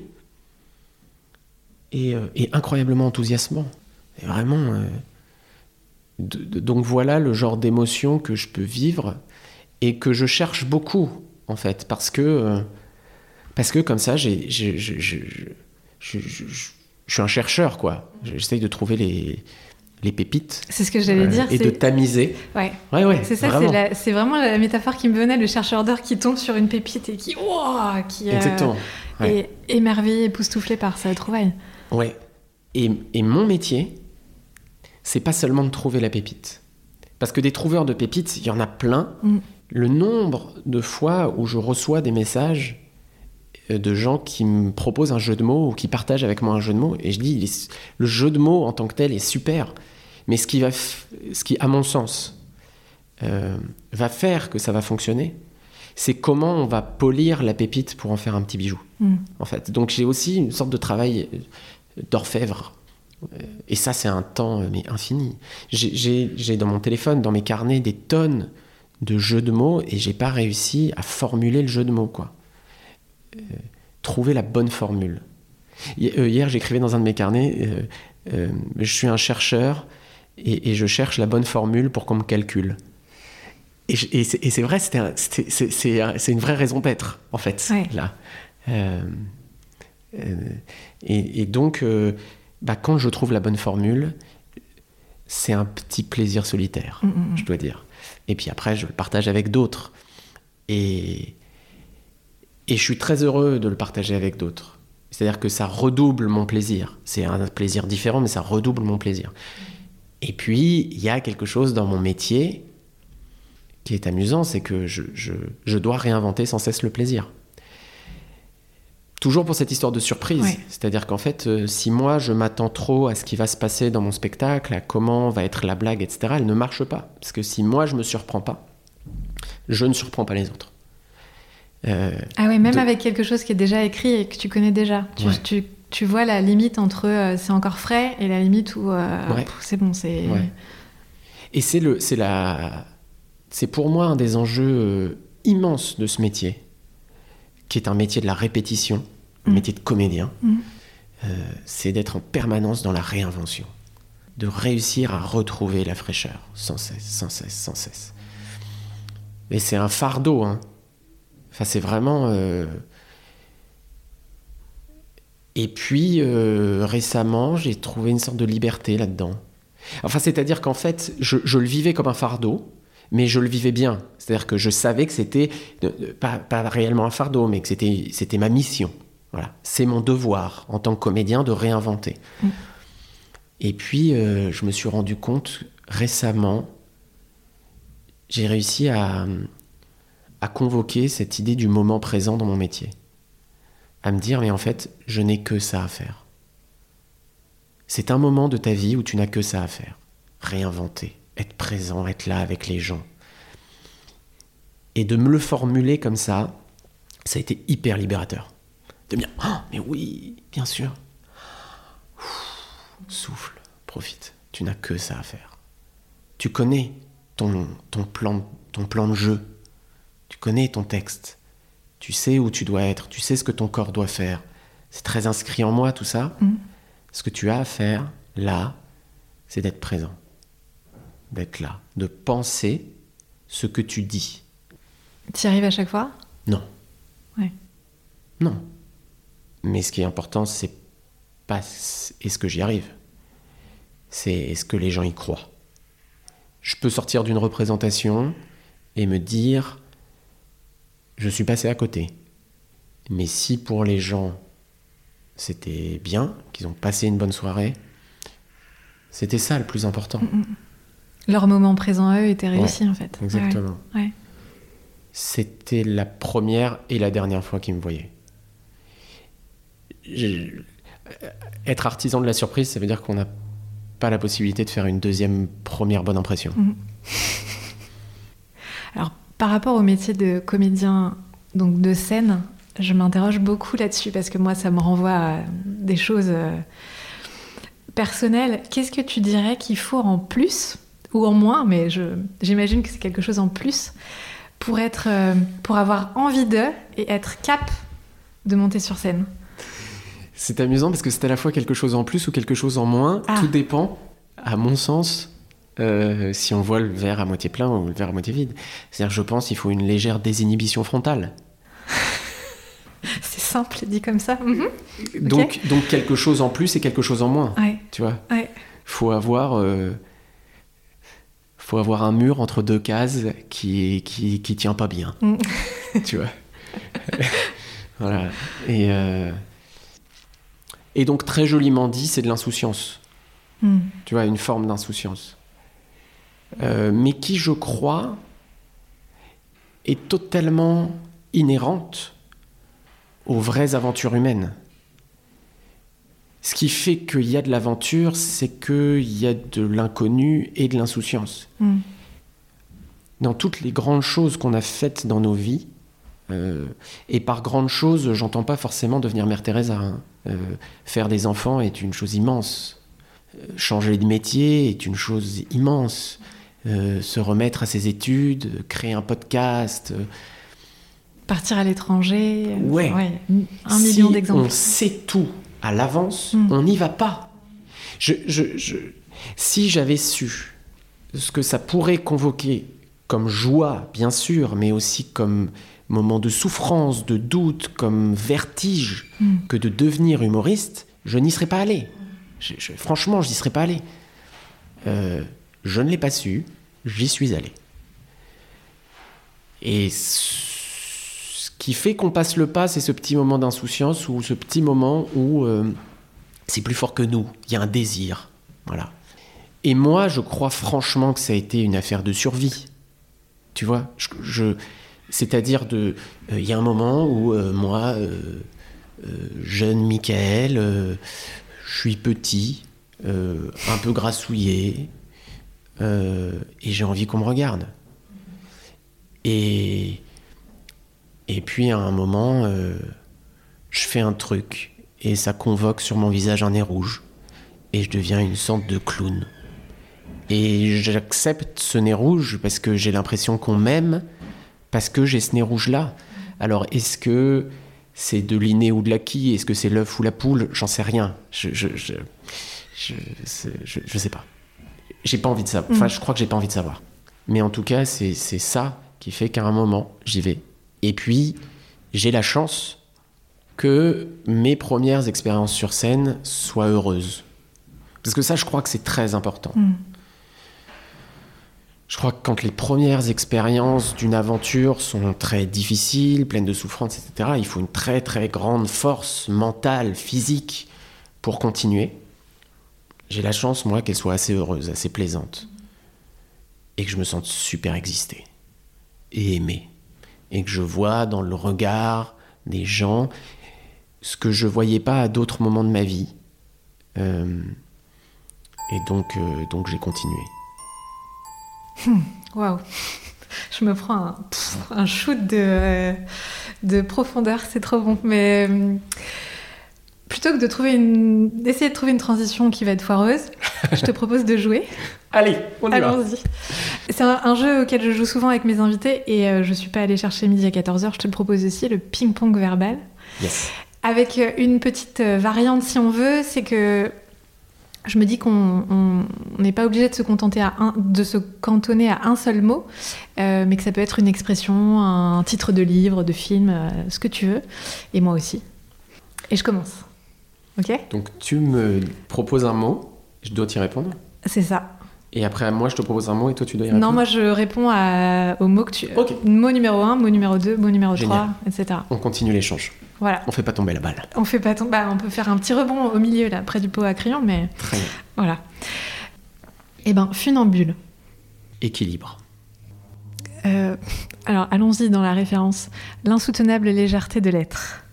S2: et, euh, et, incroyablement enthousiasmant. Et vraiment. Euh, donc voilà le genre d'émotion que je peux vivre et que je cherche beaucoup, en fait, parce que parce que comme ça, j'ai, je, suis un chercheur, quoi. J'essaye de trouver les, les pépites.
S1: C'est ce que j'allais euh, dire.
S2: Et de tamiser.
S1: Ouais.
S2: Ouais, ouais.
S1: C'est ça, c'est, vraiment la métaphore qui me venait, le chercheur d'or qui tombe sur une pépite et qui. Wow, qui
S2: euh, Exactement.
S1: est émerveillé, époustouflé par sa trouvaille.
S2: Ouais. Et, et mon métier, c'est pas seulement de trouver la pépite. Parce que des trouveurs de pépites, il y en a plein. Mm. Le nombre de fois où je reçois des messages de gens qui me proposent un jeu de mots ou qui partagent avec moi un jeu de mots. Et je dis, le jeu de mots en tant que tel est super. Mais ce qui, va ce qui à mon sens, euh, va faire que ça va fonctionner, c'est comment on va polir la pépite pour en faire un petit bijou. Mm. En fait. Donc j'ai aussi une sorte de travail d'orfèvre. Euh, et ça, c'est un temps mais infini. J'ai dans mon téléphone, dans mes carnets, des tonnes de jeux de mots et j'ai pas réussi à formuler le jeu de mots, quoi. Euh, trouver la bonne formule. Euh, hier, j'écrivais dans un de mes carnets, euh, je suis un chercheur et, je cherche la bonne formule pour qu'on me calcule. Et, c'est vrai, c'est une vraie raison d'être, en fait, là. et, donc, bah, quand je trouve la bonne formule, c'est un petit plaisir solitaire, mm, mm, mm. je dois dire. Et puis après, je le partage avec d'autres. Et, et je suis très heureux de le partager avec d'autres. C'est-à-dire que ça redouble mon plaisir. C'est un plaisir différent, mais ça redouble mon plaisir. Et puis, il y a quelque chose dans mon métier qui est amusant, c'est que je, je, dois réinventer sans cesse le plaisir. Toujours pour cette histoire de surprise. C'est-à-dire qu'en fait, euh, si moi je m'attends trop à ce qui va se passer dans mon spectacle, à comment va être la blague, etc., elle ne marche pas. Parce que si moi je me surprends pas, je ne surprends pas les autres.
S1: Euh, ah oui, même avec quelque chose qui est déjà écrit et que tu connais déjà. Tu, tu, vois la limite entre euh, c'est encore frais et la limite où c'est bon, c'est.
S2: Et c'est le, c'est la, c'est pour moi un des enjeux immenses de ce métier, qui est un métier de la répétition, mm. métier de comédien. Mm. c'est d'être en permanence dans la réinvention, de réussir à retrouver la fraîcheur sans cesse, sans cesse, sans cesse. Et c'est un fardeau, hein Enfin, c'est vraiment. euh, Et puis, euh, récemment, j'ai trouvé une sorte de liberté là-dedans. Enfin, c'est-à-dire qu'en fait, je, je le vivais comme un fardeau, mais je le vivais bien. C'est-à-dire que je savais que c'était euh, pas, pas réellement un fardeau, mais que c'était ma mission. Voilà, c'est mon devoir en tant que comédien de réinventer.
S1: Mm.
S2: Et puis, euh, je me suis rendu compte récemment, j'ai réussi à, à convoquer cette idée du moment présent dans mon métier. À me dire, mais en fait, je n'ai que ça à faire. C'est un moment de ta vie où tu n'as que ça à faire. Réinventer, être présent, être là avec les gens. Et de me le formuler comme ça, ça a été hyper libérateur. De me dire, oh, mais oui, bien sûr. Ouh, souffle, profite. Tu n'as que ça à faire. Tu connais ton, ton, plan, ton plan de jeu. Tu connais ton texte. Tu sais où tu dois être. Tu sais ce que ton corps doit faire. C'est très inscrit en moi tout ça.
S1: Mm.
S2: Ce que tu as à faire, là, c'est d'être présent. D'être là. De penser ce que tu dis.
S1: Tu y arrives à chaque fois?
S2: Non.
S1: Ouais.
S2: Non. Mais ce qui est important, c'est pas est-ce que j'y arrive? C'est est-ce que les gens y croient? Je peux sortir d'une représentation et me dire je suis passé à côté. Mais si pour les gens c'était bien, qu'ils ont passé une bonne soirée, c'était ça le plus important.
S1: Leur moment présent à eux était réussi en fait.
S2: Exactement.
S1: Ouais.
S2: C'était la première et la dernière fois qu'ils me voyaient. J'ai- Être artisan de la surprise, ça veut dire qu'on n'a pas la possibilité de faire une deuxième première bonne impression.
S1: Alors, par rapport au métier de comédien donc de scène, je m'interroge beaucoup là-dessus parce que moi, ça me renvoie à des choses euh, personnelles. Qu'est-ce que tu dirais qu'il faut en plus ou en moins, mais j'imagine que c'est quelque chose en plus pour être, euh, pour avoir envie de et être cap de monter sur scène?
S2: C'est amusant parce que c'est à la fois quelque chose en plus ou quelque chose en moins.
S1: Ah.
S2: Tout dépend, à mon sens, euh, si on voit le verre à moitié plein ou le verre à moitié vide. C'est-à-dire, je pense qu'il faut une légère désinhibition frontale.
S1: C'est simple dit comme ça. Mhm.
S2: Donc, donc quelque chose en plus et quelque chose en moins.
S1: Ouais,
S2: Tu vois
S1: ouais.
S2: faut avoir euh, faut avoir un mur entre deux cases qui qui, qui tient pas bien
S1: Mm.
S2: tu vois voilà et euh, et donc très joliment dit c'est de l'insouciance
S1: Hmm.
S2: tu vois une forme d'insouciance Euh, mais qui je crois est totalement inhérente aux vraies aventures humaines ce qui fait qu'il y a de l'aventure, c'est qu'il y a de l'inconnu et de l'insouciance.
S1: Hmm.
S2: Dans toutes les grandes choses qu'on a faites dans nos vies, euh, et par grandes choses, j'entends pas forcément devenir Mère Teresa. hein. Euh, faire des enfants est une chose immense. Euh, changer de métier est une chose immense. Se remettre à ses études, créer un podcast,
S1: Partir à l'étranger.
S2: Ouais.
S1: Un
S2: si
S1: million d'exemples.
S2: on sait tout à l'avance,
S1: Mm.
S2: on n'y va pas. Je, je- je- si j'avais su ce que ça pourrait convoquer comme joie, bien sûr, mais aussi comme moment de souffrance, de doute, comme vertige,
S1: Mm.
S2: que de devenir humoriste, je n'y serais pas allé. Je- je- franchement, je n'y serais pas allé. Euh, je ne l'ai pas su, j'y suis allé. Et ce qui fait qu'on passe le pas, c'est ce petit moment d'insouciance ou ce petit moment où euh, c'est plus fort que nous. Il y a un désir. Voilà. Et moi, je crois franchement que ça a été une affaire de survie. Tu vois je, je- C'est-à-dire, euh, il y a un moment où euh, moi, euh, jeune Michael, je suis petit, un peu grassouillé, et j'ai envie qu'on me regarde. Et, et puis à un moment, je fais un truc et ça convoque sur mon visage un nez rouge et je deviens une sorte de clown. Et j'accepte ce nez rouge parce que j'ai l'impression qu'on m'aime parce que j'ai ce nez rouge là. Alors est-ce que c'est de l'inné ou de l'acquis? Est-ce que c'est l'œuf ou la poule? J'en sais rien. Je, je, je, je, je- je sais pas. J'ai pas envie de savoir. Enfin, je crois que j'ai pas envie de savoir. Mais en tout cas, c'est c'est ça qui fait qu'à un moment, j'y vais Et puis, j'ai la chance que mes premières expériences sur scène soient heureuses. Parce que ça, je crois que c'est très important.
S1: Mm.
S2: Je crois que quand les premières expériences d'une aventure sont très difficiles, pleines de souffrances, etc., il faut une très très grande force mentale, physique pour continuer. J'ai la chance, moi, qu'elle soit assez heureuse, assez plaisante. Et que je me sente super existé et aimé. Et que je vois dans le regard des gens ce que je voyais pas à d'autres moments de ma vie. Euh, et donc, euh, donc j'ai continué.
S1: Waouh Je me prends un, pff, un shoot de, de profondeur, c'est trop bon. Mais euh, plutôt que de trouver une, d'essayer de trouver une transition qui va être foireuse, je te propose de jouer.
S2: Allez, on y va.
S1: Allons-y. C'est un, un jeu auquel je joue souvent avec mes invités et euh, je suis pas allée chercher midi à 14h. Je te le propose aussi, le ping-pong verbal.
S2: Yes.
S1: Avec euh, une petite euh, variante, si on veut, c'est que je me dis qu'on on- on n'est pas obligé de se contenter à un, de se cantonner à un seul mot, euh, mais que ça peut être une expression, un titre de livre, de film, euh, ce que tu veux, et moi aussi. Et je commence. Ok?
S2: Donc tu me proposes un mot, je dois t'y répondre?
S1: C'est ça.
S2: Et après, moi, je te propose un mot et toi, tu dois y répondre.
S1: Non, moi je réponds à, au mot que tu.
S2: Ok.
S1: Mot numéro 1, mot numéro 2, mot numéro
S2: Génial.
S1: 3, etc.
S2: On continue l'échange.
S1: Voilà.
S2: On fait pas tomber la balle.
S1: On fait pas tomber. Bah, on peut faire un petit rebond au milieu, là, près du pot à crayon, mais
S2: Très bien.
S1: voilà. Eh ben, funambule.
S2: Équilibre.
S1: Euh, alors, allons-y dans la référence. L'insoutenable légèreté de l'être.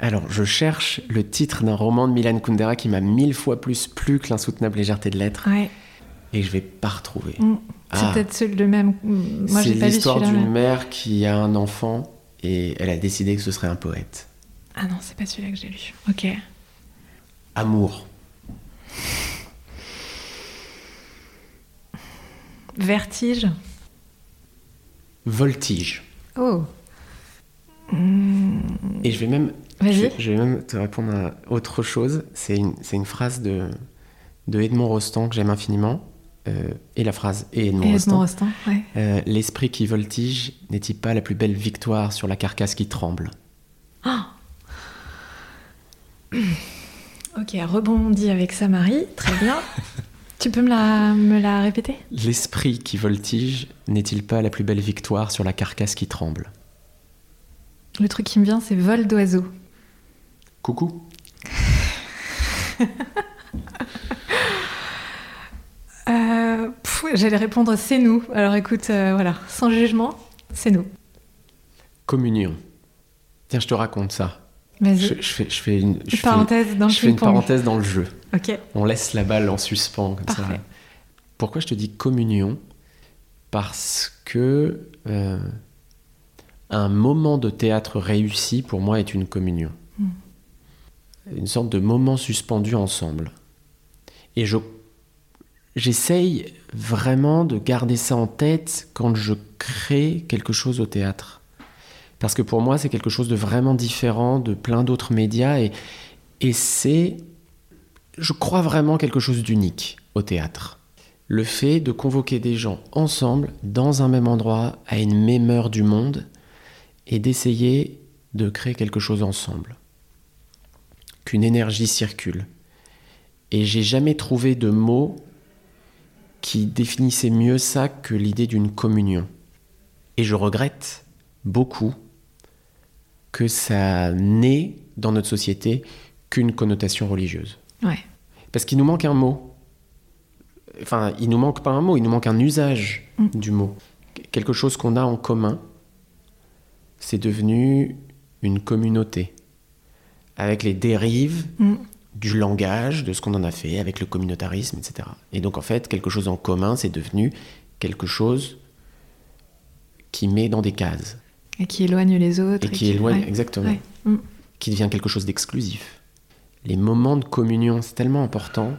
S2: Alors, je cherche le titre d'un roman de Milan Kundera qui m'a mille fois plus plu que l'insoutenable légèreté de l'être
S1: Ouais.
S2: Et je vais pas retrouver.
S1: Mm. C'est
S2: Ah.
S1: peut-être celui- le même. Moi,
S2: C'est l'histoire d'une mère qui a un enfant et elle a décidé que ce serait un poète.
S1: Ah non, c'est pas celui-là que j'ai lu. Ok.
S2: Amour.
S1: Vertige.
S2: Voltige.
S1: Oh.
S2: Et je vais même, je je vais même te répondre à autre chose. C'est une, une phrase de, de Edmond Rostand que j'aime infiniment. Euh, et la phrase et Edmond
S1: Et
S2: Rostand.
S1: Edmond Rostand. Ouais.
S2: Euh, L'esprit qui voltige n'est-il pas la plus belle victoire sur la carcasse qui tremble?
S1: Ok, rebondis avec ça, Marie. Très bien. tu peux me la, me la répéter?
S2: L'esprit qui voltige n'est-il pas la plus belle victoire sur la carcasse qui tremble?
S1: Le truc qui me vient, c'est vol d'oiseau.
S2: Coucou
S1: Euh, J'allais répondre c'est nous. Alors écoute, euh, voilà, sans jugement, c'est nous.
S2: Communion. Tiens, je te raconte ça.
S1: Vas-y.
S2: Je, je fais, je fais une, je
S1: Une
S2: fais-
S1: parenthèse dans le
S2: je fais une parenthèse dans le jeu.
S1: Ok.
S2: On laisse la balle en suspens comme ça.
S1: Parfait.
S2: Pourquoi je te dis communion? Parce que euh, un moment de théâtre réussi pour moi est une communion.
S1: Hmm.
S2: Une sorte de moment suspendu ensemble. Et je j'essaye vraiment de garder ça en tête quand je crée quelque chose au théâtre. Parce que pour moi, c'est quelque chose de vraiment différent de plein d'autres médias et, et c'est, je crois vraiment quelque chose d'unique au théâtre. Le fait de convoquer des gens ensemble, dans un même endroit, à une même heure du monde, et d'essayer de créer quelque chose ensemble. Qu'une énergie circule. Et j'ai jamais trouvé de mots qui définissait mieux ça que l'idée d'une communion. Et je regrette beaucoup que ça n'ait dans notre société qu'une connotation religieuse.
S1: Ouais.
S2: Parce qu'il nous manque un mot. Enfin, il nous manque pas un mot, il nous manque un usage
S1: Mm.
S2: du mot. Quelque chose qu'on a en commun, c'est devenu une communauté. Avec les dérives
S1: Mm.
S2: Du langage, de ce qu'on en a fait avec le communautarisme, etc. Et donc en fait, quelque chose en commun, c'est devenu quelque chose qui met dans des cases
S1: Et qui éloigne les autres.
S2: et qui éloigne
S1: ouais.
S2: exactement,
S1: Ouais. Mm.
S2: qui devient quelque chose d'exclusif. Les moments de communion, c'est tellement important,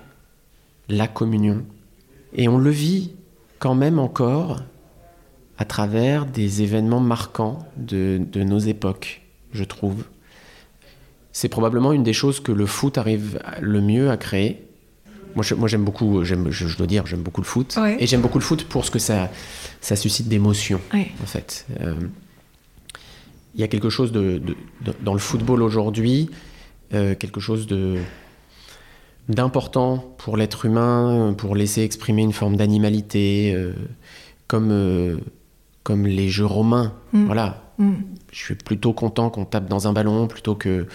S2: la communion, et on le vit quand même encore à travers des événements marquants de, de nos époques, je trouve. C'est probablement une des choses que le foot arrive le mieux à créer. Moi, j'aime beaucoup, je, je dois dire, j'aime beaucoup le foot.
S1: Ouais.
S2: Et j'aime beaucoup le foot pour ce que ça, ça suscite d'émotions
S1: Ouais.
S2: en fait. Euh, il y a quelque chose de, de- de- dans le football aujourd'hui, euh, quelque chose de d'important pour l'être humain, pour laisser exprimer une forme d'animalité, euh, comme comme les jeux romains.
S1: Mm.
S2: Voilà,
S1: Mm.
S2: je suis plutôt content qu'on tape dans un ballon plutôt que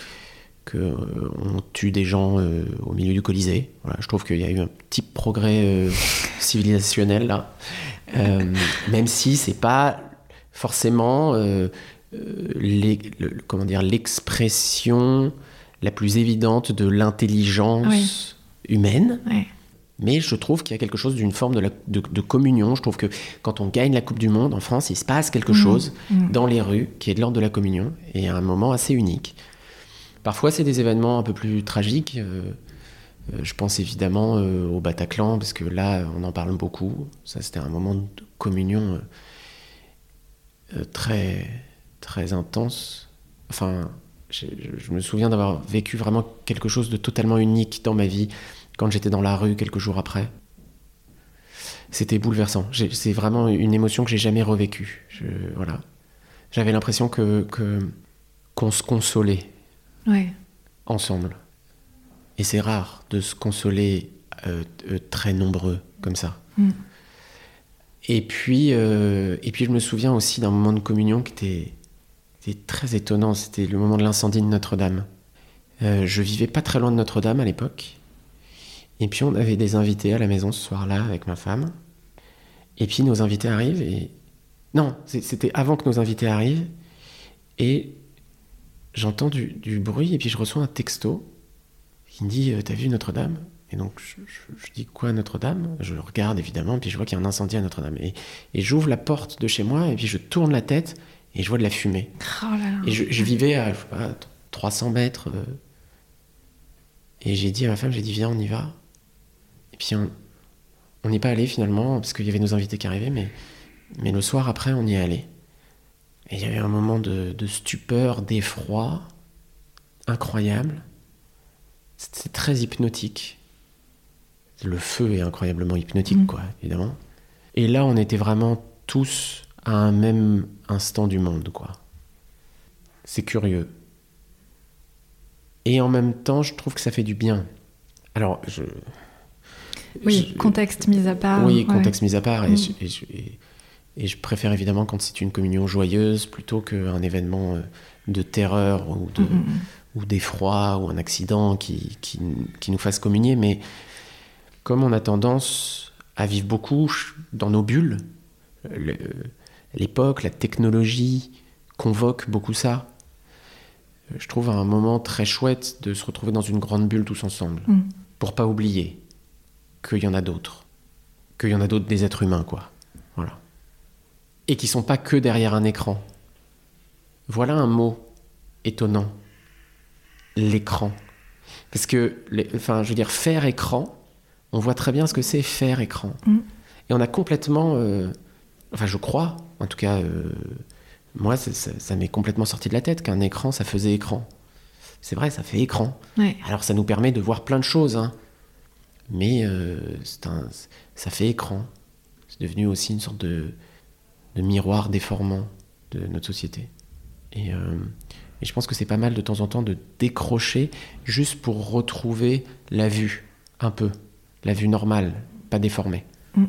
S2: que euh, on tue des gens euh, au milieu du Colisée. Voilà, je trouve qu'il y a eu un petit progrès euh, civilisationnel là, Euh, même si c'est pas forcément les- le- le- comment dire l'expression la plus évidente de l'intelligence humaine. Mais je trouve qu'il y a quelque chose d'une forme de, la- de- de communion. Je trouve que quand on gagne la Coupe du Monde en France, il se passe quelque chose
S1: Mm.
S2: dans les rues qui est de l'ordre de la communion et à un moment assez unique. Parfois, c'est des événements un peu plus tragiques. euh, euh, je pense évidemment euh, au Bataclan, parce que là, on en parle beaucoup. Ça, c'était un moment de communion très, très intense. Enfin, je, me souviens d'avoir vécu vraiment quelque chose de totalement unique dans ma vie quand j'étais dans la rue quelques jours après. C'était bouleversant. C'est vraiment une émotion que j'ai jamais revécue. Voilà. J'avais l'impression que- qu'on se consolait
S1: Ouais.
S2: ensemble. Et c'est rare de se consoler euh, euh, très nombreux comme ça.
S1: Mm.
S2: Et puis, euh, et puis je me souviens aussi d'un moment de communion qui était, qui était très étonnant. C'était le moment de l'incendie de Notre-Dame. Je vivais pas très loin de Notre-Dame à l'époque. Et puis on avait des invités à la maison ce soir-là avec ma femme. Et puis nos invités arrivent et... Non, c'était avant que nos invités arrivent. Et j'entends du, du bruit et puis je reçois un texto qui me dit euh, T'as vu Notre-Dame? Et donc je, je- je dis Quoi Notre-Dame? Je le regarde évidemment, puis je vois qu'il y a un incendie à Notre-Dame. Et, et j'ouvre la porte de chez moi et puis je tourne la tête et je vois de la fumée.
S1: Oh là là.
S2: Et je, je vivais à je sais pas, 300 mètres. euh, et j'ai dit à ma femme J'ai dit Viens, on y va. Et puis on on n'y est pas allé finalement parce qu'il y avait nos invités qui arrivaient, mais, mais le soir après, on y est allé. Et il y avait un moment de, de stupeur, d'effroi incroyable. C'était très hypnotique. Le feu est incroyablement hypnotique,
S1: Mhm.
S2: quoi, évidemment. Et là, on était vraiment tous à un même instant du monde, quoi. C'est curieux. Et en même temps, je trouve que ça fait du bien. Alors, je.
S1: Oui,
S2: je-
S1: contexte mis à part.
S2: oui,
S1: ouais.
S2: contexte mis à part. Et,
S1: Mm.
S2: je, et je- et- et je préfère évidemment quand c'est une communion joyeuse plutôt qu'un événement euh, de terreur ou de-
S1: Mm, mm, mm.
S2: ou d'effroi ou un accident qui, qui, qui nous fasse communier. Mais comme on a tendance à vivre beaucoup dans nos bulles, le- l'époque, la technologie convoque beaucoup ça. Je trouve un moment très chouette de se retrouver dans une grande bulle tous ensemble,
S1: Mm.
S2: pour pas oublier qu'il y en a d'autres, qu'il y en a d'autres des êtres humains, quoi. Et qui sont pas que derrière un écran. Voilà un mot étonnant l'écran. Parce que, les- enfin, je veux dire, faire écran, on voit très bien ce que c'est faire écran.
S1: Mm.
S2: Et on a complètement, euh, enfin, je crois, en tout cas, euh, moi, ça, ça m'est complètement sorti de la tête qu'un écran, ça faisait écran. C'est vrai, ça fait écran.
S1: Ouais.
S2: Alors, ça nous permet de voir plein de choses, hein. mais euh, un- ça fait écran. C'est devenu aussi une sorte de, de miroir déformant de notre société. Et, euh, et je pense que c'est pas mal de temps en temps de décrocher juste pour retrouver la vue, un peu. La vue normale, pas déformée.
S1: Mm.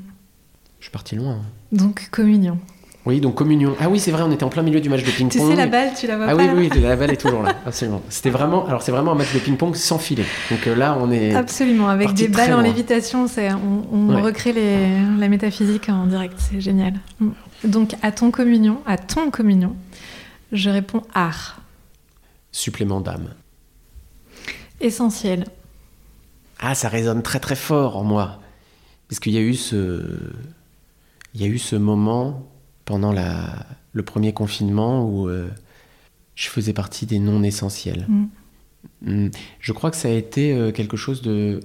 S2: Je suis parti loin. hein.
S1: Donc, communion.
S2: Oui, donc communion. Ah oui, c'est vrai, on était en plein milieu du match de ping-pong.
S1: Tu sais, la balle, tu la vois
S2: Ah
S1: pas
S2: oui,
S1: là
S2: oui, la balle est toujours là, absolument. C'était vraiment, alors c'est vraiment un match de ping-pong sans filet. Donc euh, là, on est.
S1: Absolument, avec des balles en lévitation, c'est, on, on
S2: Ouais.
S1: recrée les, la métaphysique en direct, c'est génial. Mm. Donc, à ton communion, à ton communion, je réponds art,
S2: Supplément d'âme.
S1: essentiel.
S2: Ah, ça résonne très très fort en moi. Parce qu'il y a eu ce. Il y a eu ce moment pendant la, le premier confinement où euh, je faisais partie des non essentiels.
S1: Mm.
S2: Mm. Je crois que ça a été euh, quelque chose de.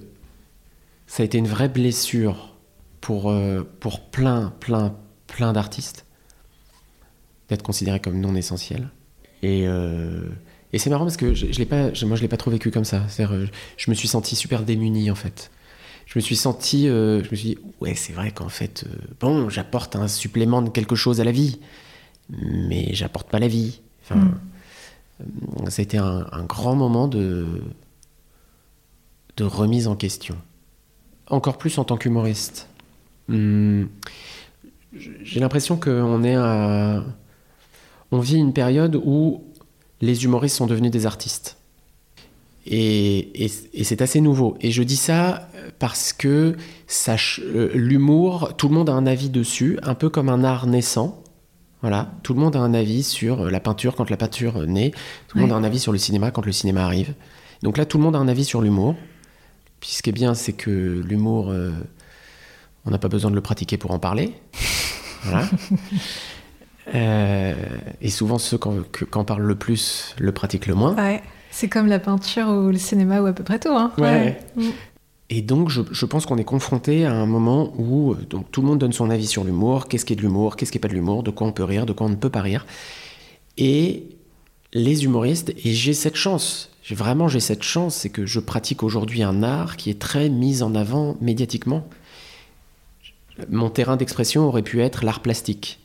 S2: Ça a été une vraie blessure pour, euh, pour plein, plein, plein d'artistes d'être considérés comme non essentiels. Et, euh, et c'est marrant parce que je, je l'ai pas, je- moi je l'ai pas trop vécu comme ça. C'est-à-dire, euh, je me suis senti super démuni en fait. Je me suis senti, euh, je me suis dit, ouais, c'est vrai qu'en fait, euh, bon, j'apporte un supplément de quelque chose à la vie, mais j'apporte pas la vie. Enfin, mm. ça a été un, grand moment de, de remise en question. Encore plus en tant qu'humoriste. Hmm. J'ai l'impression qu'on est à... On vit une période où les humoristes sont devenus des artistes. Et, c'est assez nouveau. Et je dis ça parce que euh, l'humour, tout le monde a un avis dessus, un peu comme un art naissant. Voilà, tout le monde a un avis sur la peinture quand la peinture naît, tout le monde a un avis sur le cinéma quand le cinéma arrive. Donc là, tout le monde a un avis sur l'humour. Puis ce qui est bien, c'est que l'humour, euh, on n'a pas besoin de le pratiquer pour en parler. Voilà. Euh, et souvent, ceux qui en parlent le plus le pratiquent le moins.
S1: Ouais. C'est comme la peinture ou le cinéma ou à peu près tout. Hein.
S2: Ouais. Mm. Et donc, je, je pense qu'on est confronté à un moment où euh, donc, tout le monde donne son avis sur l'humour. Qu'est-ce qui est de l'humour? Qu'est-ce qui n'est pas de l'humour? De quoi on peut rire? De quoi on ne peut pas rire? Et les humoristes, et j'ai cette chance, vraiment j'ai cette chance, c'est que je pratique aujourd'hui un art qui est très mis en avant médiatiquement. Mon terrain d'expression aurait pu être l'art plastique.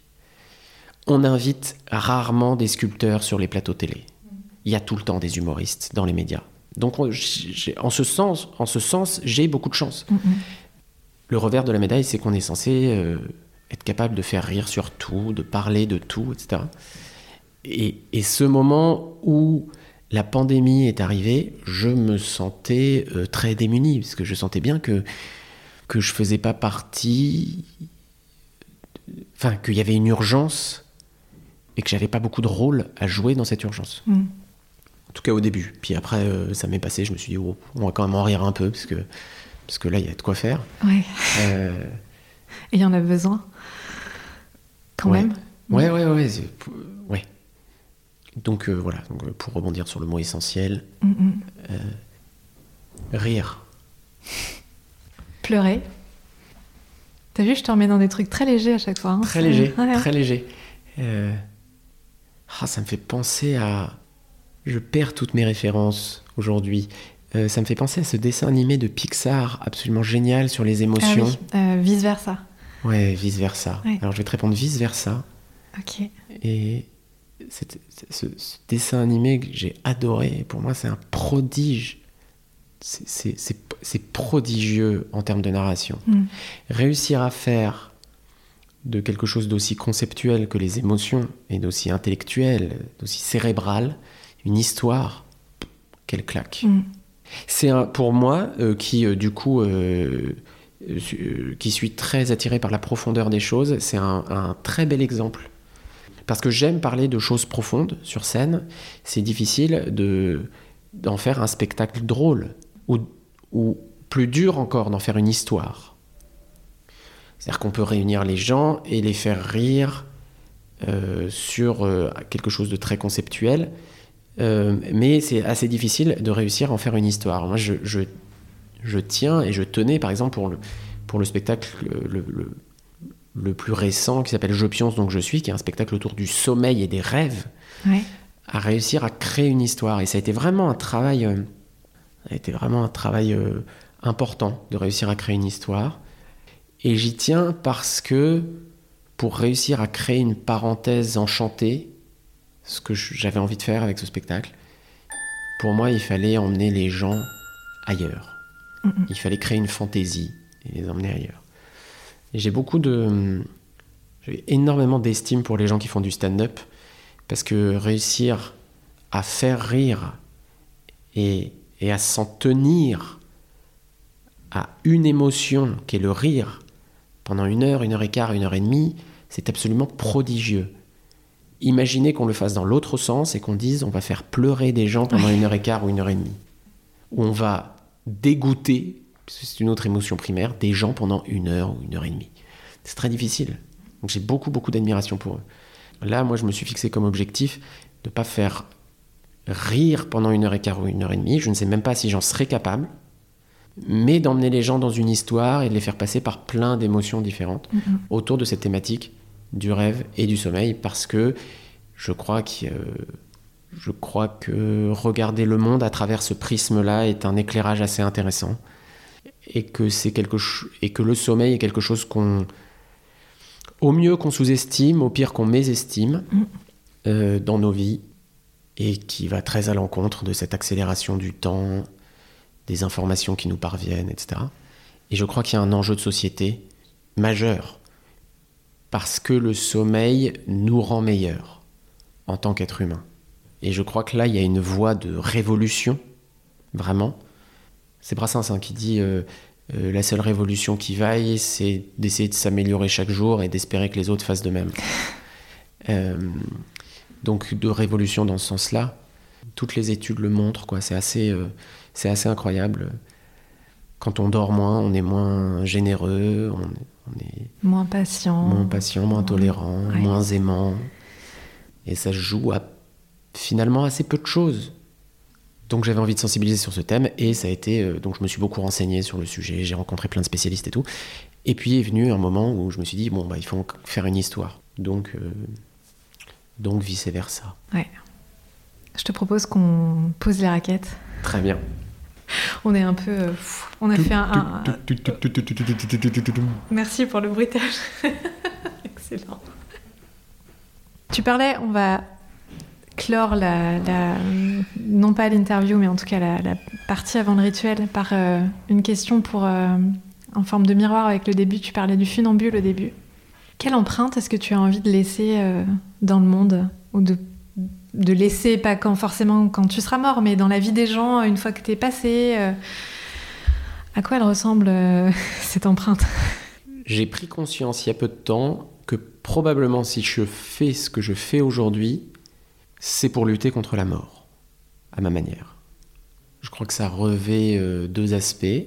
S2: On invite rarement des sculpteurs sur les plateaux télé. Il y a tout le temps des humoristes dans les médias. Donc en ce sens, en ce sens, j'ai beaucoup de chance. Mm-hmm. Le revers de la médaille, c'est qu'on est censé euh, être capable de faire rire sur tout, de parler de tout, etc. Et, et ce moment où la pandémie est arrivée, je me sentais euh, très démuni, parce que je sentais bien que, que je faisais pas partie. Enfin, qu'il y avait une urgence et que j'avais pas beaucoup de rôle à jouer dans cette urgence. Mm. En tout cas au début. Puis après, euh, ça m'est passé, je me suis dit, oh, on va quand même en rire un peu, parce que, parce que là, il y a de quoi faire.
S1: Ouais. Euh, et il y en a besoin, quand même.
S2: Ouais, ouais, ouais. ouais. Donc euh, voilà, donc, pour rebondir sur le mot essentiel, mm, mm. Rire.
S1: Pleurer. T'as vu, je te remets dans des trucs très légers à chaque fois. Hein.
S2: très léger, très léger. Ah, ça me fait penser à... Je perds toutes mes références aujourd'hui. ça me fait penser à ce dessin animé de Pixar absolument génial sur les émotions.
S1: Ah oui. vice versa.
S2: Ouais, vice versa. Alors je vais te répondre vice versa.
S1: Ok.
S2: Et ce, dessin animé que j'ai adoré, pour moi c'est un prodige. C'est prodigieux en termes de narration. Mm. Réussir à faire de quelque chose d'aussi conceptuel que les émotions et d'aussi intellectuel, d'aussi cérébral, une histoire, quelle claque. Mm. C'est pour moi euh, qui euh, du coup euh, qui suis très attiré par la profondeur des choses, c'est un très bel exemple parce que j'aime parler de choses profondes sur scène. C'est difficile de, d'en faire un spectacle drôle ou, ou plus dur encore d'en faire une histoire. C'est-à-dire qu'on peut réunir les gens et les faire rire euh, sur euh, quelque chose de très conceptuel, euh, mais c'est assez difficile de réussir à en faire une histoire. Moi, je, je, je tiens et je tenais, par exemple, pour le, pour le spectacle, le, le plus récent qui s'appelle Je pionce donc je suis, qui est un spectacle autour du sommeil et des rêves, à réussir à créer une histoire. Et ça a été vraiment un travail, euh, a été vraiment un travail euh, important de réussir à créer une histoire. Et j'y tiens parce que pour réussir à créer une parenthèse enchantée, ce que j'avais envie de faire avec ce spectacle, pour moi, il fallait emmener les gens ailleurs. Il fallait créer une fantaisie et les emmener ailleurs j'ai beaucoup de. J'ai énormément d'estime pour les gens qui font du stand-up parce que réussir à faire rire et, et à s'en tenir à une émotion qui est le rire pendant une heure, une heure et quart, une heure et demie, c'est absolument prodigieux. Imaginez qu'on le fasse dans l'autre sens et qu'on dise on va faire pleurer des gens pendant une heure et quart ou une heure et demie. Ou on va dégoûter c'est une autre émotion primaire, des gens pendant une heure ou une heure et demie. C'est très difficile. Donc j'ai beaucoup, beaucoup d'admiration pour eux. Là, moi, je me suis fixé comme objectif de ne pas faire rire pendant une heure et quart ou une heure et demie. Je ne sais même pas si j'en serais capable, mais d'emmener les gens dans une histoire et de les faire passer par plein d'émotions différentes mm-hmm. autour de cette thématique du rêve et du sommeil, parce que je crois que, je crois que regarder le monde à travers ce prisme-là est un éclairage assez intéressant et que c'est quelque et que le sommeil est quelque chose qu'on au mieux qu'on sous-estime, au pire qu'on mésestime mm. euh, dans nos vies et qui va très à l'encontre de cette accélération du temps, des informations qui nous parviennent, etc. Et je crois qu'il y a un enjeu de société majeur, parce que le sommeil nous rend meilleurs en tant qu'être humain. Et je crois que là, il y a une voie de révolution, vraiment. C'est Brassens hein, qui dit euh, euh, la seule révolution qui vaille, c'est d'essayer de s'améliorer chaque jour et d'espérer que les autres fassent de même. Euh, donc de révolution dans ce sens-là, toutes les études le montrent, quoi. C'est assez, c'est assez incroyable. Quand on dort moins, on est moins généreux, on, est
S1: moins patient,
S2: moins patient, moins tolérant, moins aimant. Et ça joue à finalement assez peu de choses. Donc j'avais envie de sensibiliser sur ce thème et ça a été euh, donc je me suis beaucoup renseigné sur le sujet, j'ai rencontré plein de spécialistes et tout. Et puis est venu un moment où je me suis dit bon bah il faut faire une histoire. Donc euh, donc vice versa.
S1: Ouais. Je te propose qu'on pose les raquettes.
S2: Très bien.
S1: On est un peu. Euh, on a fait un. Merci pour le bruitage. Excellent. Tu parlais, on va clore la, non pas l'interview, mais en tout cas la, partie avant le rituel par euh, une question pour euh, en forme de miroir avec le début. Tu parlais du funambule au début. Quelle empreinte est-ce que tu as envie de laisser euh, dans le monde ou de, laisser pas quand forcément quand tu seras mort, mais dans la vie des gens une fois que tu es passé À quoi elle ressemble cette empreinte?
S2: J'ai pris conscience il y a peu de temps que probablement si je fais ce que je fais aujourd'hui, c'est pour lutter contre la mort, à ma manière. Je crois que ça revêt euh, deux aspects.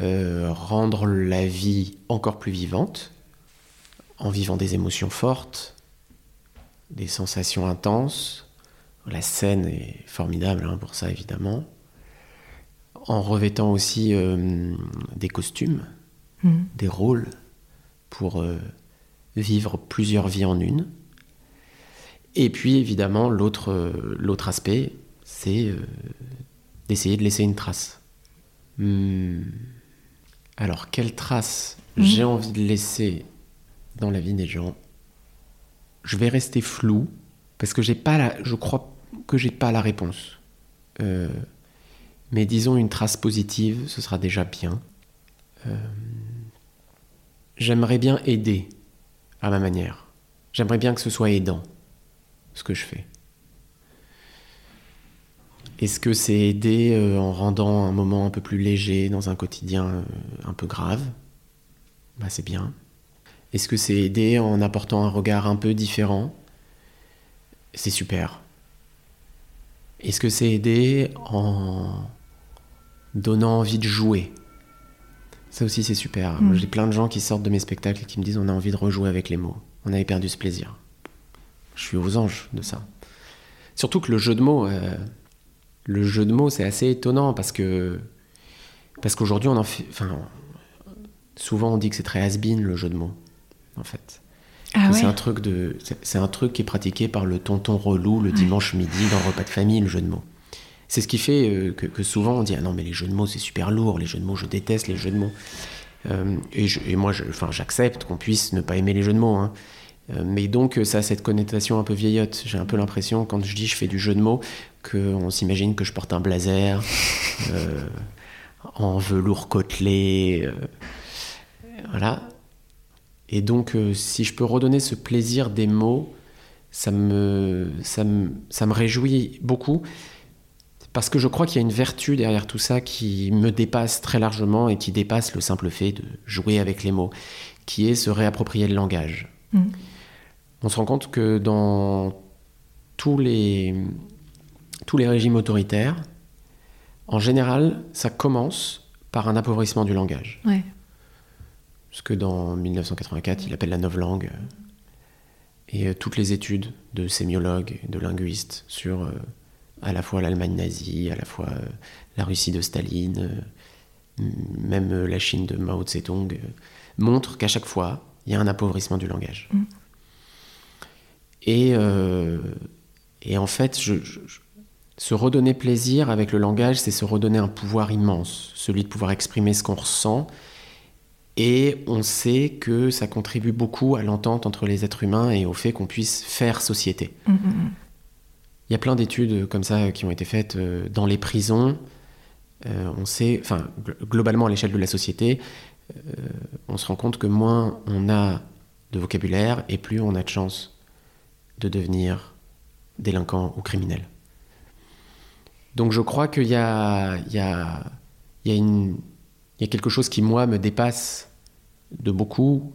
S2: Euh, rendre la vie encore plus vivante, en vivant des émotions fortes, des sensations intenses. La scène est formidable hein, pour ça, évidemment. En revêtant aussi euh, des costumes, mmh. des rôles, pour vivre plusieurs vies en une. Et puis évidemment, l'autre, euh, l'autre aspect, c'est euh, d'essayer de laisser une trace. Hmm. Alors, quelle trace mhm. j'ai envie de laisser dans la vie des gens Je vais rester flou parce que j'ai pas la, je crois que j'ai pas la réponse. Euh, mais disons une trace positive, ce sera déjà bien. j'aimerais bien aider à ma manière. J'aimerais bien que ce soit aidant ce que je fais. Est-ce que c'est aider euh, en rendant un moment un peu plus léger dans un quotidien euh, un peu grave? Bah, C'est bien. Est-ce que c'est aider en apportant un regard un peu différent? C'est super. Est-ce que c'est aider en donnant envie de jouer? Ça aussi c'est super. Mm. J'ai plein de gens qui sortent de mes spectacles et qui me disent on a envie de rejouer avec les mots. On avait perdu ce plaisir. Je suis aux anges de ça. Surtout que le jeu de mots, euh, le jeu de mots, c'est assez étonnant parce que parce qu'aujourd'hui on en fait, enfin, souvent on dit que c'est très has le jeu de mots, en fait.
S1: Ah
S2: c'est un truc de, c'est un truc qui est pratiqué par le tonton relou le dimanche midi dans le repas de famille, le jeu de mots. C'est ce qui fait euh, que, souvent on dit ah non mais les jeux de mots c'est super lourd, les jeux de mots je déteste les jeux de mots. Euh, et, et, moi, enfin, j'accepte qu'on puisse ne pas aimer les jeux de mots. Hein. Euh, mais donc ça a cette connotation un peu vieillotte. J'ai un peu l'impression quand je dis je fais du jeu de mots qu'on s'imagine que je porte un blazer en velours côtelé. Voilà. Et donc si je peux redonner ce plaisir des mots, ça me, ça me, ça me réjouit beaucoup. Parce que je crois qu'il y a une vertu derrière tout ça qui me dépasse très largement et qui dépasse le simple fait de jouer avec les mots, qui est se réapproprier le langage. Mmh on se rend compte que dans tous les, tous les régimes autoritaires, en général, ça commence par un appauvrissement du langage.
S1: Ouais.
S2: Ce que dans 1984, il appelle la novlangue. Et euh, toutes les études de sémiologues, de linguistes sur euh, à la fois l'Allemagne nazie, à la fois euh, la Russie de Staline, même la Chine de Mao Tse-tung, montrent qu'à chaque fois, il y a un appauvrissement du langage. Mm. Et, euh, et en fait, se redonner plaisir avec le langage, c'est se redonner un pouvoir immense, celui de pouvoir exprimer ce qu'on ressent. Et on sait que ça contribue beaucoup à l'entente entre les êtres humains et au fait qu'on puisse faire société. Mm, mm, mm. Il y a plein d'études comme ça qui ont été faites euh, dans les prisons. Euh, on sait, enfin, globalement à l'échelle de la société, euh, on se rend compte que moins on a de vocabulaire et plus on a de chances de devenir délinquant ou criminel. Donc je crois qu'il y a, il y, a, il y, a une, il y a quelque chose qui, moi, me dépasse de beaucoup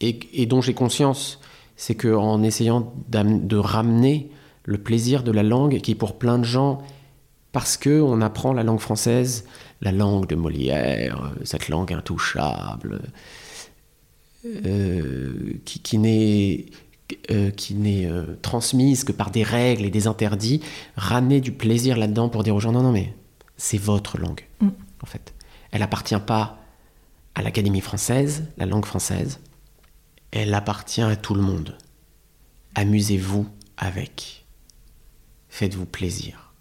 S2: et, et dont j'ai conscience. C'est qu'en essayant de ramener le plaisir de la langue, qui pour plein de gens, parce qu'on apprend la langue française, la langue de Molière, cette langue intouchable, euh, qui, qui n'est euh, qui n'est euh, transmise que par des règles et des interdits, ramener du plaisir là-dedans pour dire aux gens non, non, mais c'est votre langue, mm. en fait. Elle appartient pas à l'Académie française, la langue française, elle appartient à tout le monde. Amusez-vous avec. Faites-vous plaisir.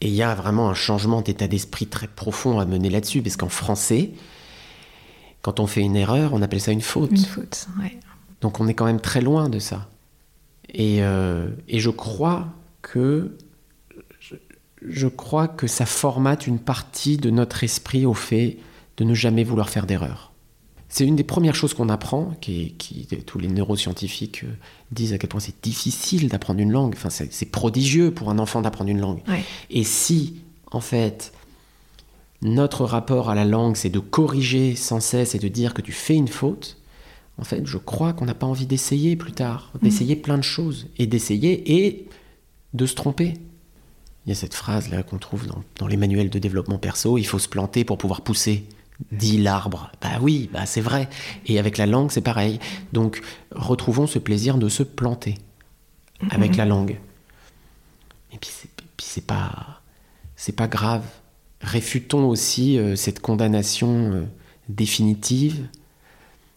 S2: Et il y a vraiment un changement d'état d'esprit très profond à mener là-dessus, parce qu'en français, quand on fait une erreur, on appelle ça une faute.
S1: Une faute, ouais.
S2: Donc on est quand même très loin de ça. Et, euh, et je crois que je, je, crois que ça formate une partie de notre esprit au fait de ne jamais vouloir faire d'erreur. C'est une des premières choses qu'on apprend, qui, qui, tous les neuroscientifiques euh, disent à quel point c'est difficile d'apprendre une langue. Enfin, c'est prodigieux pour un enfant d'apprendre une langue.
S1: Ouais.
S2: Et si, en fait, notre rapport à la langue, c'est de corriger sans cesse et de dire que tu fais une faute, en fait, je crois qu'on n'a pas envie d'essayer plus tard, d'essayer mmh. plein de choses, et d'essayer et de se tromper. Il y a cette phrase là qu'on trouve dans, dans, les manuels de développement perso, il faut se planter pour pouvoir pousser, dit l'arbre. Bah oui, bah c'est vrai. Et avec la langue, c'est pareil. Donc, retrouvons ce plaisir de se planter avec la langue. Et puis c'est pas c'est pas grave. Réfutons aussi euh, cette condamnation euh, définitive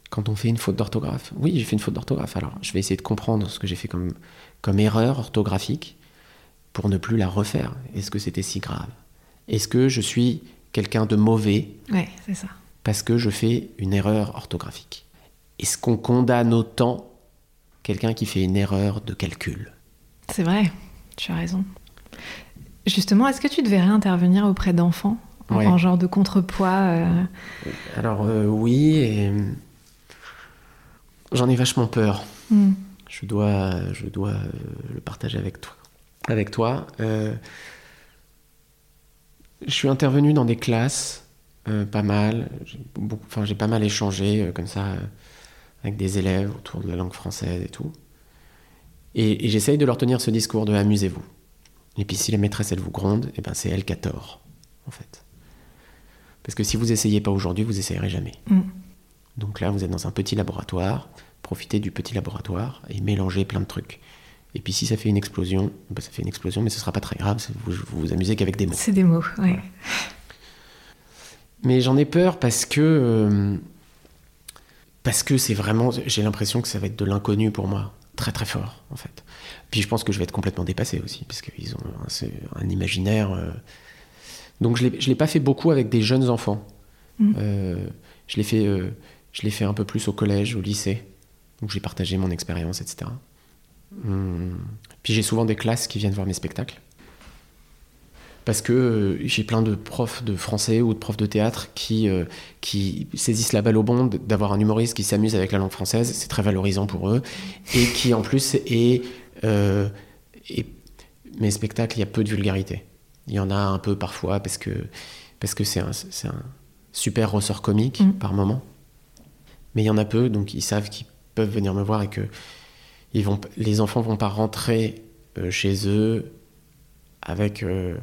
S2: quand on fait une faute d'orthographe. Oui, j'ai fait une faute d'orthographe. Alors, je vais essayer de comprendre ce que j'ai fait comme, comme erreur orthographique pour ne plus la refaire. Est-ce que c'était si grave? Est-ce que je suis quelqu'un de mauvais
S1: Ouais, c'est ça.
S2: Parce que je fais une erreur orthographique. Est-ce qu'on condamne autant quelqu'un qui fait une erreur de calcul?
S1: C'est vrai, tu as raison. Justement, est-ce que tu devrais intervenir auprès d'enfants
S2: Ouais.
S1: en genre de contrepoids euh...
S2: Alors euh, oui, et j'en ai vachement peur.
S1: Mm.
S2: Je dois, je dois euh, le partager avec toi. Avec toi. Euh, je suis intervenu dans des classes, euh, pas mal. J'ai beaucoup, enfin, j'ai pas mal échangé comme ça avec des élèves autour de la langue française et tout. Et, et j'essaye de leur tenir ce discours de amusez-vous. Et puis si la maîtresse elle vous gronde, eh ben c'est elle qui a tort, en fait. Parce que si vous essayez pas aujourd'hui, vous essayerez jamais.
S1: Mm.
S2: Donc là, vous êtes dans un petit laboratoire, profitez du petit laboratoire et mélangez plein de trucs. Et puis si ça fait une explosion, ben ça fait une explosion, mais ce sera pas très grave, vous vous, vous amusez qu'avec des mots.
S1: C'est des mots, ouais.
S2: Mais j'en ai peur parce que euh, parce que c'est vraiment, j'ai l'impression que ça va être de l'inconnu pour moi, très très fort en fait. Puis je pense que je vais être complètement dépassé aussi, parce qu'ils ont un, un imaginaire. Euh... Donc je l'ai pas fait beaucoup avec des jeunes enfants.
S1: Mm.
S2: Euh, je l'ai fait, je l'ai fait un peu plus au collège, au lycée. Donc j'ai partagé mon expérience, etc. Puis j'ai souvent des classes qui viennent voir mes spectacles. Parce que euh, j'ai plein de profs de français ou de profs de théâtre qui, euh, qui saisissent la balle au bon d'avoir un humoriste qui s'amuse avec la langue française. C'est très valorisant pour eux. Et qui en plus est. Euh, est mes spectacles, il y a peu de vulgarité. Il y en a un peu parfois parce que parce que c'est un, un super ressort comique
S1: Mm.
S2: par moment. Mais il y en a peu, donc ils savent qu'ils peuvent venir me voir et que ils vont, les enfants vont pas rentrer euh, chez eux avec euh,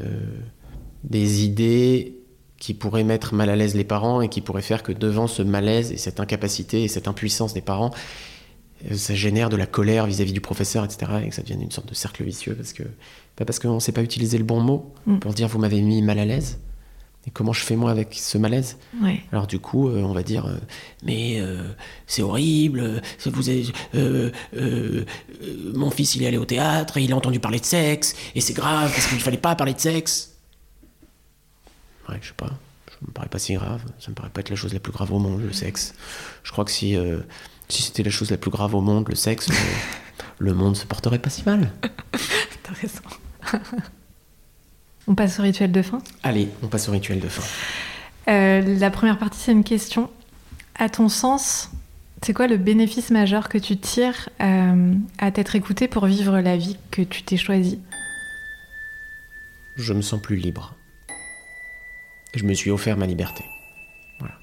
S2: euh, des idées qui pourraient mettre mal à l'aise les parents et qui pourraient faire que devant ce malaise et cette incapacité et cette impuissance des parents, ça génère de la colère vis-à-vis du professeur, etc. Et que ça devienne une sorte de cercle vicieux parce que pas parce qu'on ne sait pas utiliser le bon mot
S1: Mm.
S2: pour dire vous m'avez mis mal à l'aise. Et comment je fais moi avec ce malaise?
S1: Ouais.
S2: alors du coup, euh, on va dire, euh, mais euh, c'est horrible, vous avez, mon fils il est allé au théâtre et il a entendu parler de sexe, et c'est grave parce qu'il ne fallait pas parler de sexe. Ouais, je sais pas, ça me paraît pas si grave, ça me paraît pas être la chose la plus grave au monde, le sexe. Je crois que si, si c'était la chose la plus grave au monde, le sexe, euh, le monde se porterait pas si mal.
S1: T'as raison. on passe au rituel de fin
S2: Allez, on passe au rituel de fin.
S1: Euh, la première partie, c'est une question. À ton sens, c'est quoi le bénéfice majeur que tu tires euh, à t'être écouté pour vivre la vie que tu t'es choisie?
S2: Je me sens plus libre. Je me suis offert ma liberté. Voilà.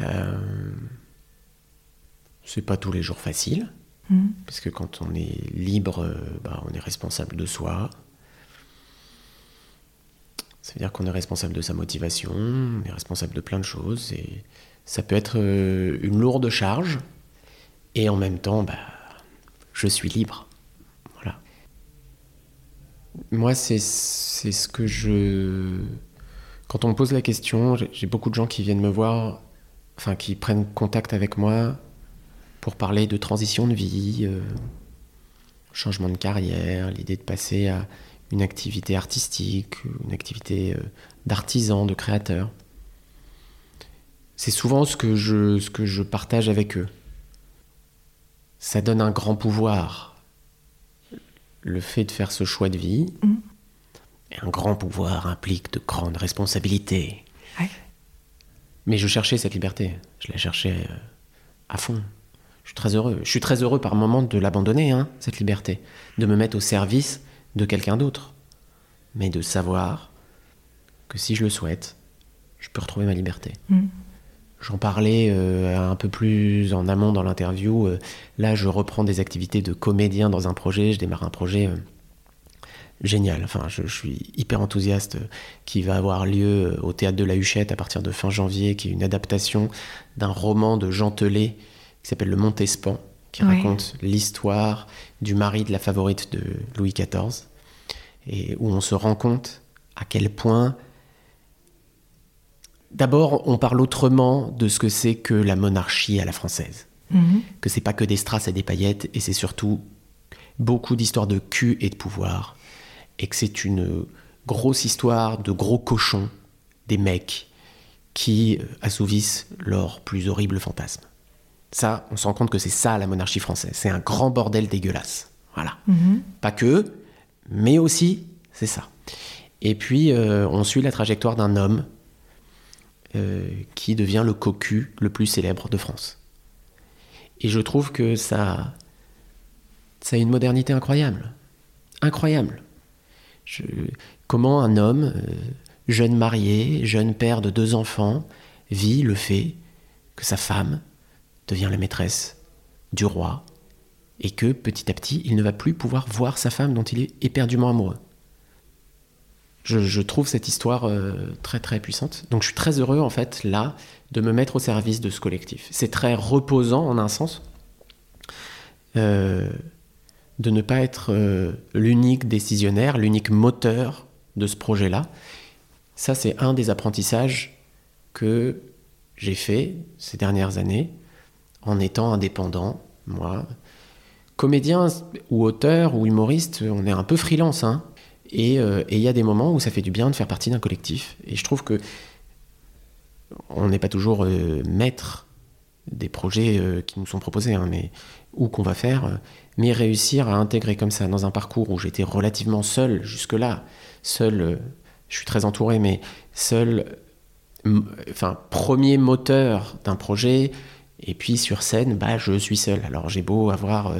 S2: Euh, c'est pas tous les jours facile,
S1: Mhm.
S2: parce que quand on est libre, bah, on est responsable de soi. Ça veut dire qu'on est responsable de sa motivation, on est responsable de plein de choses, et ça peut être euh, une lourde charge, et en même temps, bah, je suis libre. Voilà. Moi, c'est ce que je. Quand on me pose la question, j'ai j'ai beaucoup de gens qui viennent me voir, enfin, qui prennent contact avec moi pour parler de transition de vie, euh, changement de carrière, l'idée de passer à une activité artistique, une activité euh, d'artisan, de créateur. C'est souvent ce que, je, ce que je partage avec eux. Ça donne un grand pouvoir, le fait de faire ce choix de vie.
S1: Mhm.
S2: Et un grand pouvoir implique de grandes responsabilités.
S1: Ouais.
S2: Mais je cherchais cette liberté. Je la cherchais euh, à fond. Je suis très heureux. Je suis très heureux par moment de l'abandonner, hein, cette liberté. De me mettre au service de quelqu'un d'autre. Mais de savoir que si je le souhaite, je peux retrouver ma liberté.
S1: Mhm.
S2: J'en parlais euh, un peu plus en amont dans l'interview. Euh, là, je reprends des activités de comédien dans un projet. Je démarre un projet euh, génial. Enfin, je, je suis hyper enthousiaste qui va avoir lieu au théâtre de la Huchette à partir de fin janvier, qui est une adaptation d'un roman de Jean Telet qui s'appelle Le Montespan, qui
S1: Ouais.
S2: raconte l'histoire du mari de la favorite de Louis XIV, et où on se rend compte à quel point D'abord, on parle autrement de ce que c'est que la monarchie à la française.
S1: Mhm.
S2: Que c'est pas que des strass et des paillettes, et c'est surtout beaucoup d'histoires de cul et de pouvoir. Et que c'est une grosse histoire de gros cochons, des mecs, qui assouvissent leurs plus horribles fantasmes. Ça, on se rend compte que c'est ça la monarchie française. C'est un grand bordel dégueulasse. Voilà.
S1: Mhm.
S2: Pas que, mais aussi, c'est ça. Et puis, euh, on suit la trajectoire d'un homme euh, qui devient le cocu le plus célèbre de France. Et je trouve que ça, ça a une modernité incroyable. Incroyable. Je- comment un homme, euh, jeune marié, jeune père de deux enfants, vit le fait que sa femme devient la maîtresse du roi et que petit à petit, il ne va plus pouvoir voir sa femme dont il est éperdument amoureux. Je, trouve cette histoire euh, très très puissante. Donc je suis très heureux en fait là de me mettre au service de ce collectif. C'est très reposant en un sens euh, de ne pas être euh, l'unique décisionnaire, l'unique moteur de ce projet-là. Ça c'est un des apprentissages que j'ai fait ces dernières années en étant indépendant, moi. Comédien ou auteur ou humoriste, on est un peu freelance, hein. Et euh, et il y a des moments où ça fait du bien de faire partie d'un collectif. Et je trouve que on n'est pas toujours euh, maître des projets euh, qui nous sont proposés, hein, mais ou qu'on va faire, mais réussir à intégrer comme ça dans un parcours où j'étais relativement seul jusque-là, seul, je suis très entouré, mais seul, enfin premier moteur d'un projet, et puis sur scène, bah je suis seul. Alors j'ai beau avoir euh,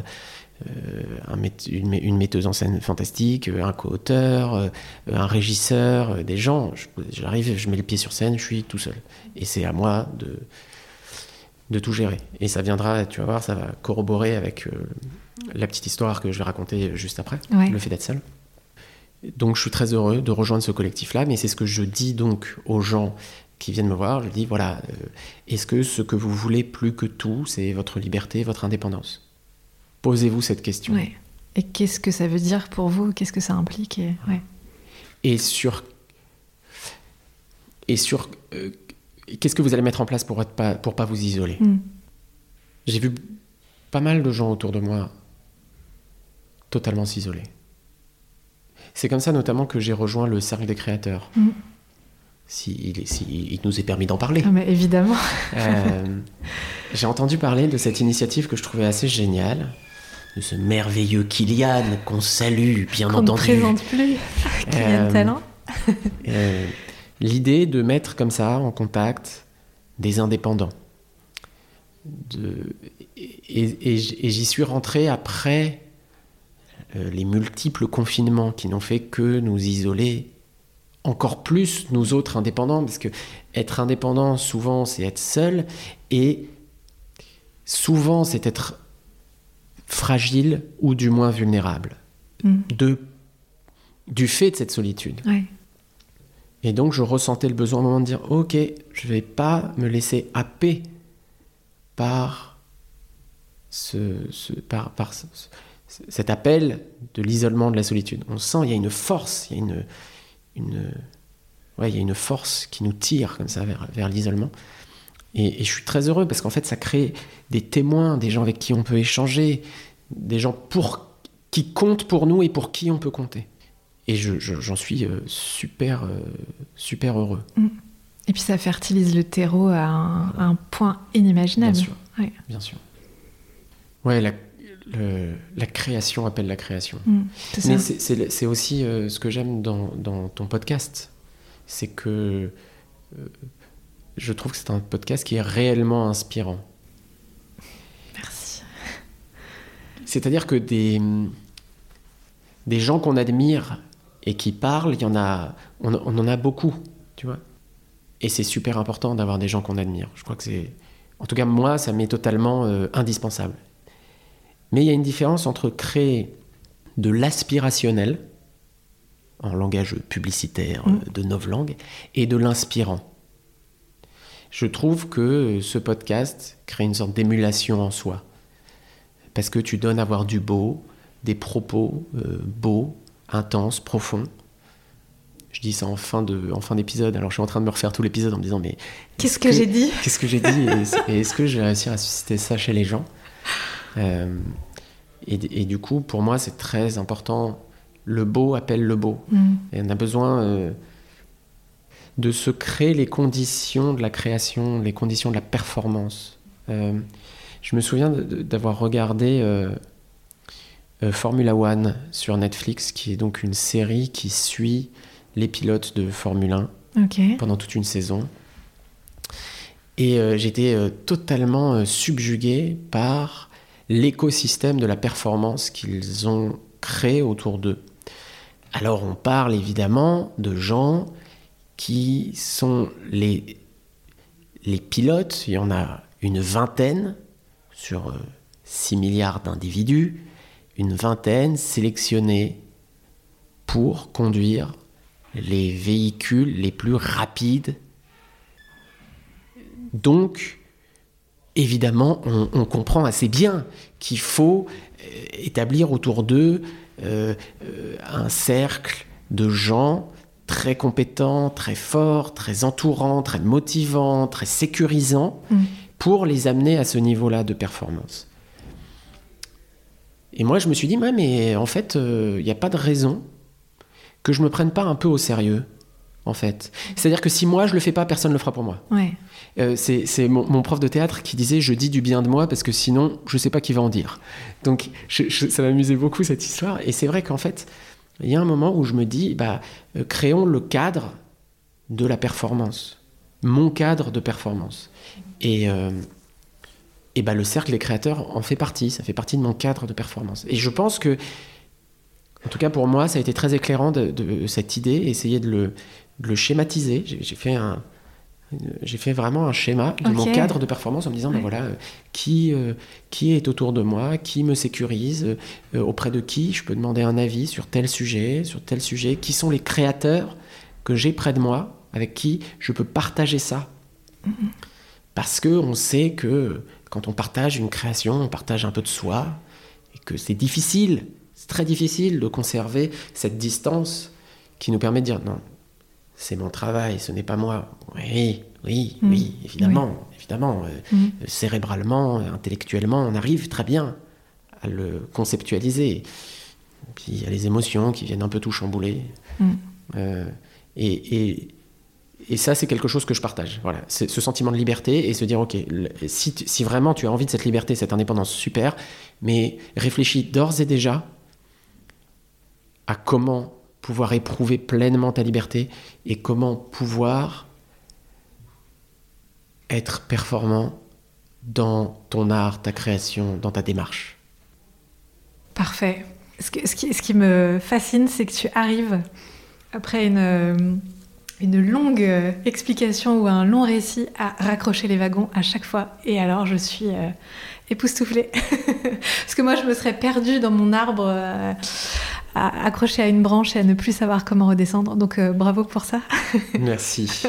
S2: euh, un une, une metteuse en scène fantastique, euh, un co-auteur, un régisseur, des gens. Je- J'arrive, je mets le pied sur scène, je suis tout seul. Et c'est à moi de, de tout gérer. Et ça viendra, tu vas voir, ça va corroborer avec euh, la petite histoire que je vais raconter juste après,
S1: Ouais.
S2: le fait d'être seul. Donc je suis très heureux de rejoindre ce collectif-là, mais c'est ce que je dis donc aux gens qui viennent me voir. Je dis, voilà, euh, est-ce que ce que vous voulez plus que tout, c'est votre liberté, votre indépendance? Posez-vous cette question.
S1: Ouais. Et qu'est-ce que ça veut dire pour vous? Qu'est-ce que ça implique? Et... ouais.
S2: et sur et sur euh, qu'est-ce que vous allez mettre en place pour être pas pour pas vous isoler?
S1: Mm.
S2: J'ai vu pas mal de gens autour de moi totalement s'isoler. C'est comme ça notamment que j'ai rejoint le cercle des créateurs.
S1: Mm.
S2: S'il si, il nous est permis d'en parler.
S1: Ah, mais évidemment.
S2: Euh, J'ai entendu parler de cette initiative que je trouvais assez géniale, de ce merveilleux Kylian qu'on salue, bien
S1: Qu'on ne
S2: entendu.
S1: présente plus. Kylian
S2: Euh,
S1: Talent.
S2: Euh, L'idée de mettre comme ça en contact des indépendants. De- et et j'y suis rentré après euh, les multiples confinements qui n'ont fait que nous isoler encore plus, nous autres indépendants, parce que être indépendant, souvent, c'est être seul, et souvent, c'est être fragile ou du moins vulnérable,
S1: Mm.
S2: de, du fait de cette solitude.
S1: Ouais.
S2: Et donc je ressentais le besoin à un moment de dire ok, je vais pas me laisser happer par ce, ce- par, par ce- ce- cet appel de l'isolement, de la solitude. On sent il y a une force, il y a une, une ouais, il y a une force qui nous tire comme ça vers, vers l'isolement. Et, et je suis très heureux parce qu'en fait ça crée des témoins, des gens avec qui on peut échanger, des gens pour qui comptent pour nous et pour qui on peut compter. Et je- je- j'en suis euh, super, euh, super heureux.
S1: Et puis ça fertilise le terreau à un, à un point inimaginable.
S2: Bien sûr.
S1: Ouais.
S2: Bien sûr. Ouais, la, le- la création appelle la création.
S1: Mm, c'est
S2: Mais c'est- aussi euh, ce que j'aime dans, dans ton podcast. C'est que euh, je trouve que c'est un podcast qui est réellement inspirant.
S1: Merci.
S2: C'est-à-dire que des, des gens qu'on admire et qui parlent, il y en a, on, on en a beaucoup, tu vois. Et c'est super important d'avoir des gens qu'on admire. Je crois que c'est, en tout cas moi, ça m'est totalement euh, indispensable. Mais il y a une différence entre créer de l'aspirationnel, en langage publicitaire
S1: Mm.
S2: euh, de novlangue, et de l'inspirant. Je trouve que ce podcast crée une sorte d'émulation en soi parce que tu donnes à voir du beau, des propos euh, beaux, intenses, profonds. Je dis ça en fin de, en fin d'épisode. Alors je suis en train de me refaire tout l'épisode en me disant mais
S1: Qu'est-ce
S2: est-ce
S1: que, j'ai dit?
S2: Qu'est-ce que j'ai dit? Et est-ce- et est-ce que je vais réussir à susciter ça chez les gens? Euh, et, et du coup, pour moi, c'est très important. Le beau appelle le beau.
S1: Mm.
S2: Et on a besoin euh, de se créer les conditions de la création, les conditions de la performance. Euh, je me souviens d'avoir regardé Formula One sur Netflix, qui est donc une série qui suit les pilotes de Formule 1
S1: Ok.
S2: pendant toute une saison. Et euh, j'étais euh, totalement euh, subjugué par l'écosystème de la performance qu'ils ont créé autour d'eux. Alors on parle évidemment de gens qui sont les, les pilotes, il y en a une vingtaine sur euh, 6 milliards d'individus, une vingtaine sélectionnés pour conduire les véhicules les plus rapides. Donc, évidemment, on, on comprend assez bien qu'il faut euh, établir autour d'eux euh, euh, un cercle de gens très compétents, très forts, très entourants, très motivants, très sécurisants,
S1: Mm.
S2: pour les amener à ce niveau-là de performance. Et moi, je me suis dit, mais en fait, il n'y a pas de raison que je me prenne pas un peu au sérieux, en fait. C'est-à-dire que si moi, je le fais pas, personne ne le fera pour moi.
S1: Ouais.
S2: Euh, c'est mon, prof de théâtre qui disait je dis du bien de moi parce que sinon je sais pas qui va en dire. Donc ça m'amusait beaucoup cette histoire. Et c'est vrai qu'en fait il y a un moment où je me dis bah euh, créons le cadre de la performance, mon cadre de performance. Et euh, bah le cercle des créateurs en fait partie, ça fait partie de mon cadre de performance. Et je pense que en tout cas pour moi ça a été très éclairant de, cette idée, essayer de le, de le schématiser. J'ai fait un j'ai fait vraiment un schéma de mon cadre de performance en me disant, ben voilà, euh, qui, euh, qui est autour de moi, qui me sécurise, euh, auprès de qui je peux demander un avis sur tel sujet, sur tel sujet, qui sont les créateurs que j'ai près de moi, avec qui je peux partager ça. Parce que on sait que quand on partage une création, on partage un peu de soi, et que c'est difficile, c'est très difficile de conserver cette distance qui nous permet de dire non, c'est mon travail, ce n'est pas moi. Oui, oui,
S1: Mm.
S2: oui, évidemment, évidemment. euh,
S1: Mm.
S2: cérébralement, intellectuellement, on arrive très bien à le conceptualiser. Puis il y a les émotions qui viennent un peu tout chambouler.
S1: Mm.
S2: Euh, et, et et ça, c'est quelque chose que je partage. Voilà, c'est ce sentiment de liberté et se dire, ok, si, si vraiment tu as envie de cette liberté, cette indépendance, super, mais réfléchis d'ores et déjà à comment pouvoir éprouver pleinement ta liberté et comment pouvoir être performant dans ton art, ta création, dans ta démarche.
S1: Parfait. Ce, qui, me fascine, c'est que tu arrives après une, une longue explication ou un long récit à raccrocher les wagons à chaque fois. Et alors, je suis euh, époustouflée. Parce que moi, je me serais perdue dans mon arbre. Euh, accroché à une branche et à ne plus savoir comment redescendre. Donc euh, bravo pour ça.
S2: Merci.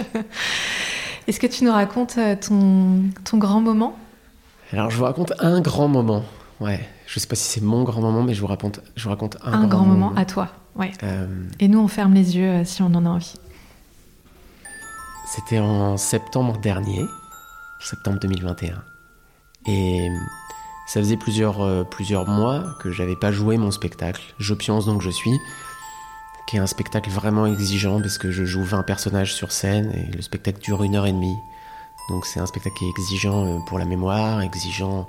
S1: Est-ce que tu nous racontes euh, ton, ton grand moment?
S2: Alors je vous raconte un grand moment. Ouais. Je sais pas si c'est mon grand moment, mais je vous raconte, je vous raconte un,
S1: un grand, moment, à toi. Ouais. Euh, et nous, on ferme les yeux si on en a envie.
S2: C'était en septembre dernier, septembre 2021. Et ça faisait plusieurs, euh, plusieurs mois que j'avais pas joué mon spectacle. J'opionce donc je suis, qui est un spectacle vraiment exigeant parce que je joue 20 personnages sur scène et le spectacle dure une heure et demie. Donc c'est un spectacle qui est exigeant euh, pour la mémoire, exigeant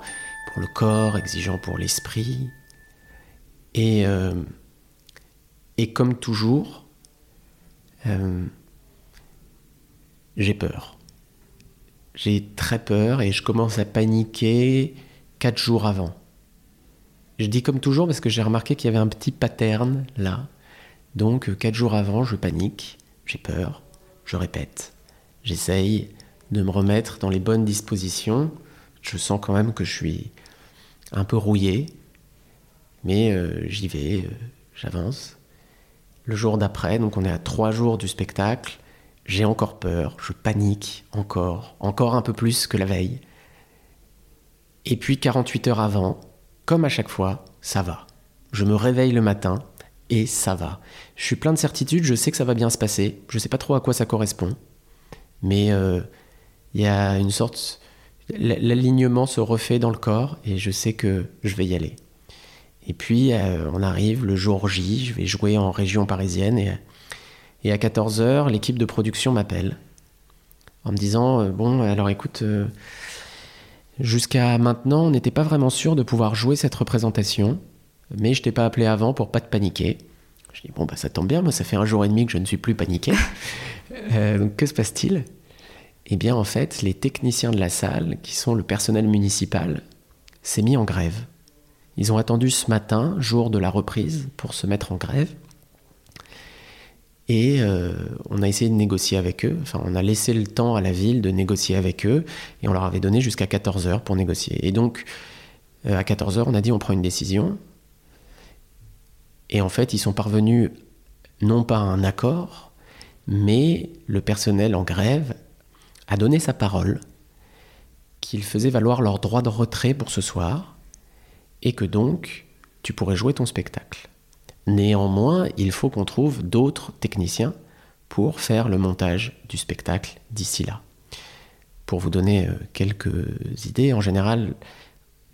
S2: pour le corps, exigeant pour l'esprit. Et, euh, et comme toujours, j'ai peur. J'ai très peur et je commence à paniquer quatre jours avant. Je dis comme toujours parce que j'ai remarqué qu'il y avait un petit pattern là. Donc euh, quatre jours avant, je panique, j'ai peur, je répète. J'essaye de me remettre dans les bonnes dispositions. Je sens quand même que je suis un peu rouillé, mais euh, j'y vais, euh, j'avance. Le jour d'après, donc on est à trois jours du spectacle, j'ai encore peur, je panique encore, encore un peu plus que la veille. Et puis 48 heures avant, comme à chaque fois, ça va. Je me réveille le matin et ça va. Je suis plein de certitude, je sais que ça va bien se passer. Je ne sais pas trop à quoi ça correspond. Mais euh, il y a une sorte. L'alignement se refait dans le corps et je sais que je vais y aller. Et puis euh, on arrive le jour J, je vais jouer en région parisienne et, et à 14h, l'équipe de production m'appelle en me disant euh, Bon, alors écoute Jusqu'à maintenant, on n'était pas vraiment sûr de pouvoir jouer cette représentation, mais je t'ai pas appelé avant pour pas te paniquer. Je dis bon bah ça tombe bien, moi ça fait un jour et demi que je ne suis plus paniqué. Euh, donc que se passe-t-il? Eh bien en fait, les techniciens de la salle, qui sont le personnel municipal, s'est mis en grève. Ils ont attendu ce matin, jour de la reprise, pour se mettre en grève. Et euh, on a essayé de négocier avec eux. Enfin, on a laissé le temps à la ville de négocier avec eux. Et on leur avait donné jusqu'à 14 heures pour négocier. Et donc, euh, à 14 heures, on a dit on prend une décision. Et en fait, ils sont parvenus non pas à un accord, mais le personnel en grève a donné sa parole qu'ils faisaient valoir leur droit de retrait pour ce soir et que donc tu pourrais jouer ton spectacle. Néanmoins, il faut qu'on trouve d'autres techniciens pour faire le montage du spectacle d'ici là. Pour vous donner euh, quelques idées, en général,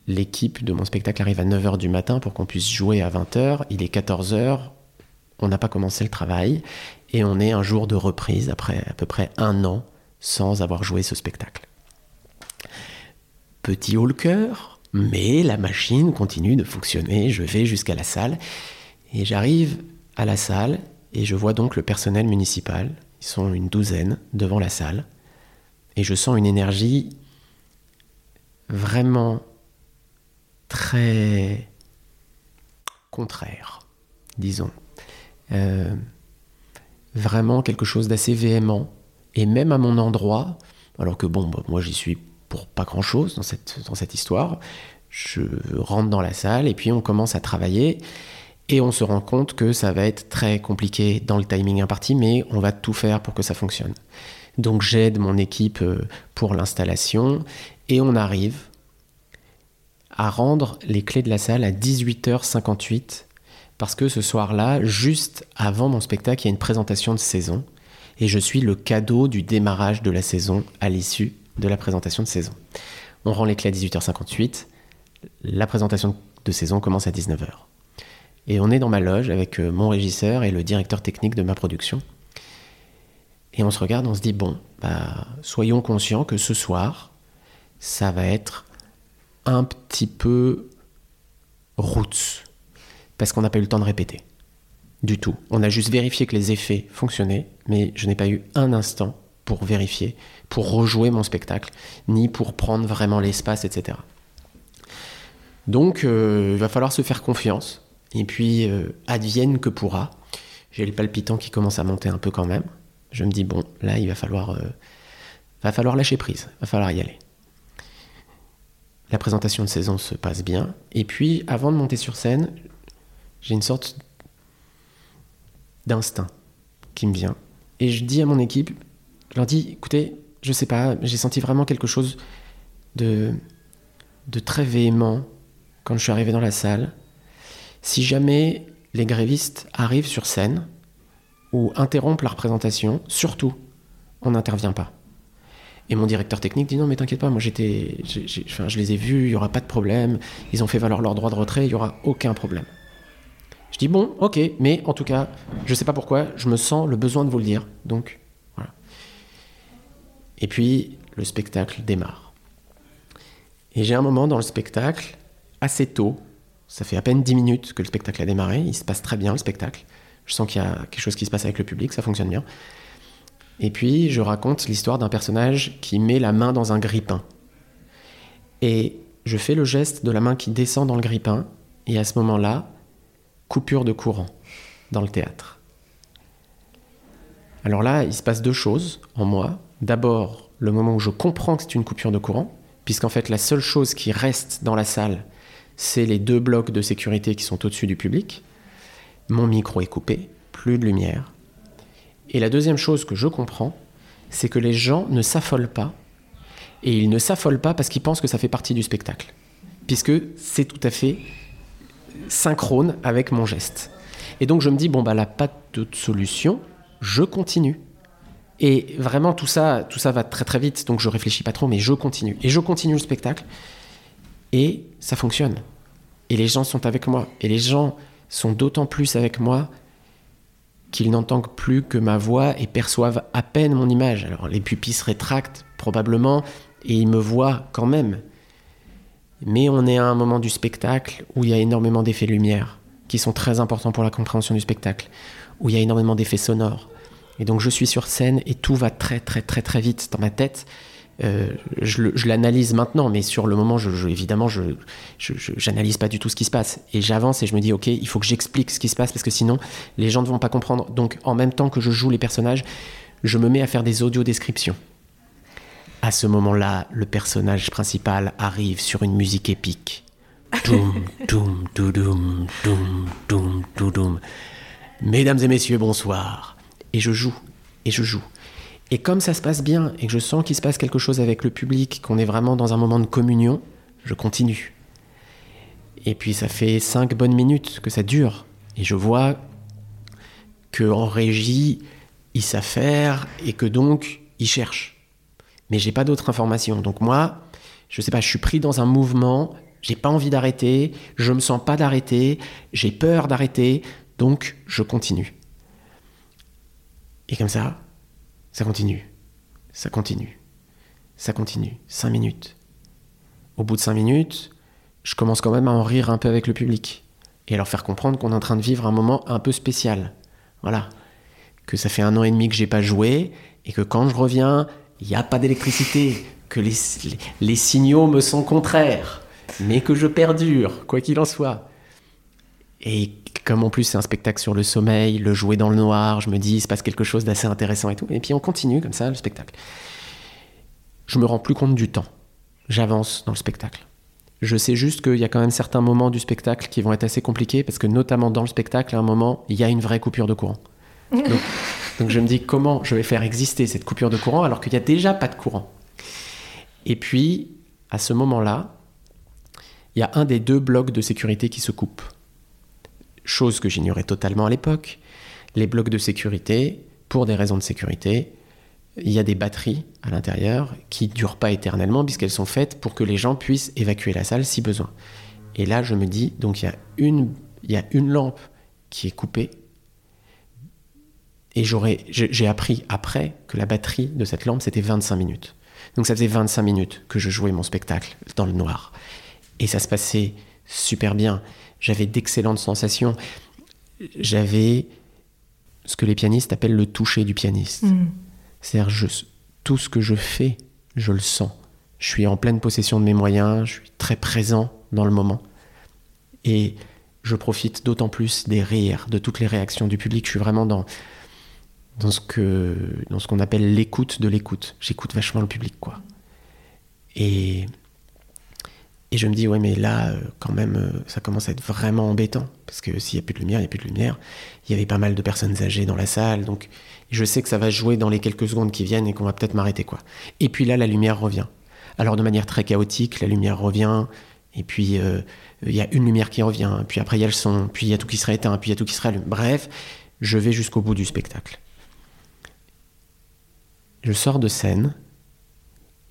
S2: l'équipe de mon spectacle arrive à 9h du matin pour qu'on puisse jouer à 20h. Il est 14h, on n'a pas commencé le travail et on est un jour de reprise après à peu près un an sans avoir joué ce spectacle. Petit haut le cœur, mais la machine continue de fonctionner. Je vais jusqu'à la salle et j'arrive à la salle et je vois donc le personnel municipal. Ils sont une douzaine devant la salle. Et je sens une énergie vraiment très contraire, disons. Euh, vraiment quelque chose d'assez véhément. Et même à mon endroit, alors que bon, bah, moi j'y suis pour pas grand-chose dans cette, dans cette histoire, je rentre dans la salle et puis on commence à travailler. Et on se rend compte que ça va être très compliqué dans le timing imparti, mais on va tout faire pour que ça fonctionne. Donc j'aide mon équipe euh, pour l'installation et on arrive à rendre les clés de la salle à 18h58 parce que ce soir-là, juste avant mon spectacle, il y a une présentation de saison et je suis le cadeau du démarrage de la saison à l'issue de la présentation de saison. On rend les clés à 18h58, la présentation de saison commence à 19h. Et on est dans ma loge avec euh, mon régisseur et le directeur technique de ma production. Et on se regarde, on se dit, bon, bah, soyons conscients que ce soir, ça va être un petit peu roots, parce qu'on n'a pas eu le temps de répéter. Du tout. On a juste vérifié que les effets fonctionnaient, mais je n'ai pas eu un instant pour vérifier, pour rejouer mon spectacle, ni pour prendre vraiment l'espace, etc. Donc, euh, il va falloir se faire confiance, et puis euh, advienne que pourra. J'ai les palpitants qui commencent à monter un peu quand même. Je me dis, bon, là, il va falloir, euh, va falloir lâcher prise, va falloir y aller. La présentation de saison se passe bien, et puis, avant de monter sur scène, j'ai une sorte d'instinct qui me vient. Et je dis à mon équipe, je leur dis, écoutez, je sais pas, j'ai senti vraiment quelque chose de très véhément quand je suis arrivé dans la salle. Si jamais les grévistes arrivent sur scène ou interrompent la représentation, surtout, on n'intervient pas. Et mon directeur technique dit non mais t'inquiète pas, moi j'étais, je les ai vus, il y aura pas de problème, ils ont fait valoir leur droit de retrait, il y aura aucun problème. Je dis bon, ok, mais en tout cas, je sais pas pourquoi, je me sens le besoin de vous le dire, donc voilà. Et puis le spectacle démarre. Et j'ai un moment dans le spectacle, assez tôt, ça fait à peine 10 minutes que le spectacle a démarré, il se passe très bien le spectacle. Je sens qu'il y a quelque chose qui se passe avec le public, ça fonctionne bien. Et puis je raconte l'histoire d'un personnage qui met la main dans un grippin. Et je fais le geste de la main qui descend dans le grippin, et à ce moment-là, coupure de courant dans le théâtre. Alors là, il se passe deux choses en moi. D'abord, le moment où je comprends que c'est une coupure de courant, puisqu'en fait la seule chose qui reste dans la salle, c'est les deux blocs de sécurité qui sont au-dessus du public. Mon micro est coupé, plus de lumière. Et la deuxième chose que je comprends, c'est que les gens ne s'affolent pas. Et ils ne s'affolent pas parce qu'ils pensent que ça fait partie du spectacle. Puisque c'est tout à fait synchrone avec mon geste. Et donc je me dis, bon, bah là, pas d'autre solution, je continue. Et vraiment, tout ça, tout ça va très très vite, donc je réfléchis pas trop, mais je continue. Et je continue le spectacle. Et ça fonctionne. Et les gens sont avec moi. Et les gens sont d'autant plus avec moi qu'ils n'entendent plus que ma voix et perçoivent à peine mon image. Alors les pupilles se rétractent probablement et ils me voient quand même. Mais on est à un moment du spectacle où il y a énormément d'effets lumière qui sont très importants pour la compréhension du spectacle, où il y a énormément d'effets sonores. Et donc je suis sur scène et tout va très très très très vite dans ma tête. Euh, je, l'analyse maintenant, mais sur le moment, je, évidemment, je n'analyse pas du tout ce qui se passe. Et j'avance et je me dis, ok, il faut que j'explique ce qui se passe parce que sinon, les gens ne vont pas comprendre. Donc, en même temps que je joue les personnages, je me mets à faire des audio-descriptions. À ce moment-là, le personnage principal arrive sur une musique épique. Mesdames et messieurs, bonsoir. Et je joue, et je joue. Et comme ça se passe bien, et que je sens qu'il se passe quelque chose avec le public, qu'on est vraiment dans un moment de communion, je continue. Et puis ça fait cinq bonnes minutes que ça dure. Et je vois qu'en régie, ils savent faire, et que donc, ils cherchent mais j'ai pas d'autres informations. Donc moi, je sais pas, je suis pris dans un mouvement, j'ai pas envie d'arrêter, je me sens pas d'arrêter, j'ai peur d'arrêter, donc je continue. Et comme ça, ça continue, ça continue, ça continue, cinq minutes. Au bout de cinq minutes, je commence quand même à en rire un peu avec le public et à leur faire comprendre qu'on est en train de vivre un moment un peu spécial. Voilà. Que ça fait un an et demi que j'ai pas joué et que quand je reviens, il n'y a pas d'électricité, que les, les, signaux me sont contraires, mais que je perdure, quoi qu'il en soit. Et comme en plus c'est un spectacle sur le sommeil, le jouer dans le noir, je me dis il se passe quelque chose d'assez intéressant et tout. Et puis on continue comme ça le spectacle. Je me rends plus compte du temps. J'avance dans le spectacle. Je sais juste qu'il y a quand même certains moments du spectacle qui vont être assez compliqués parce que notamment dans le spectacle, à un moment, il y a une vraie coupure de courant. Donc je me dis comment je vais faire exister cette coupure de courant alors qu'il n'y a déjà pas de courant? Et puis, à ce moment-là, il y a un des deux blocs de sécurité qui se coupe. Chose que j'ignorais totalement à l'époque. Les blocs de sécurité, pour des raisons de sécurité, il y a des batteries à l'intérieur qui ne durent pas éternellement puisqu'elles sont faites pour que les gens puissent évacuer la salle si besoin. Et là, je me dis, donc il y a une, il y a une lampe qui est coupée Et j'ai appris après que la batterie de cette lampe, c'était 25 minutes. Donc ça faisait 25 minutes que je jouais mon spectacle dans le noir. Et ça se passait super bien. J'avais d'excellentes sensations. J'avais ce que les pianistes appellent le toucher du pianiste. Mm. C'est-à-dire, tout ce que je fais, je le sens. Je suis en pleine possession de mes moyens, je suis très présent dans le moment. Et je profite d'autant plus des rires, de toutes les réactions du public. Je suis vraiment dans, dans ce que dans ce qu'on appelle l'écoute de l'écoute. J'écoute vachement le public, quoi. Et et je me dis ouais mais là euh, quand même euh, ça commence à être vraiment embêtant parce que s'il y a plus de lumière, il y a plus de lumière. Il y avait pas mal de personnes âgées dans la salle, donc je sais que ça va jouer dans les quelques secondes qui viennent et qu'on va peut-être m'arrêter quoi. Et puis là la lumière revient. Alors de manière très chaotique, la lumière revient et puis euh, il y a une lumière qui revient, puis après il y a le son, puis il y a tout qui serait éteint, puis il y a tout qui serait allumé. Bref, je vais jusqu'au bout du spectacle. Je sors de scène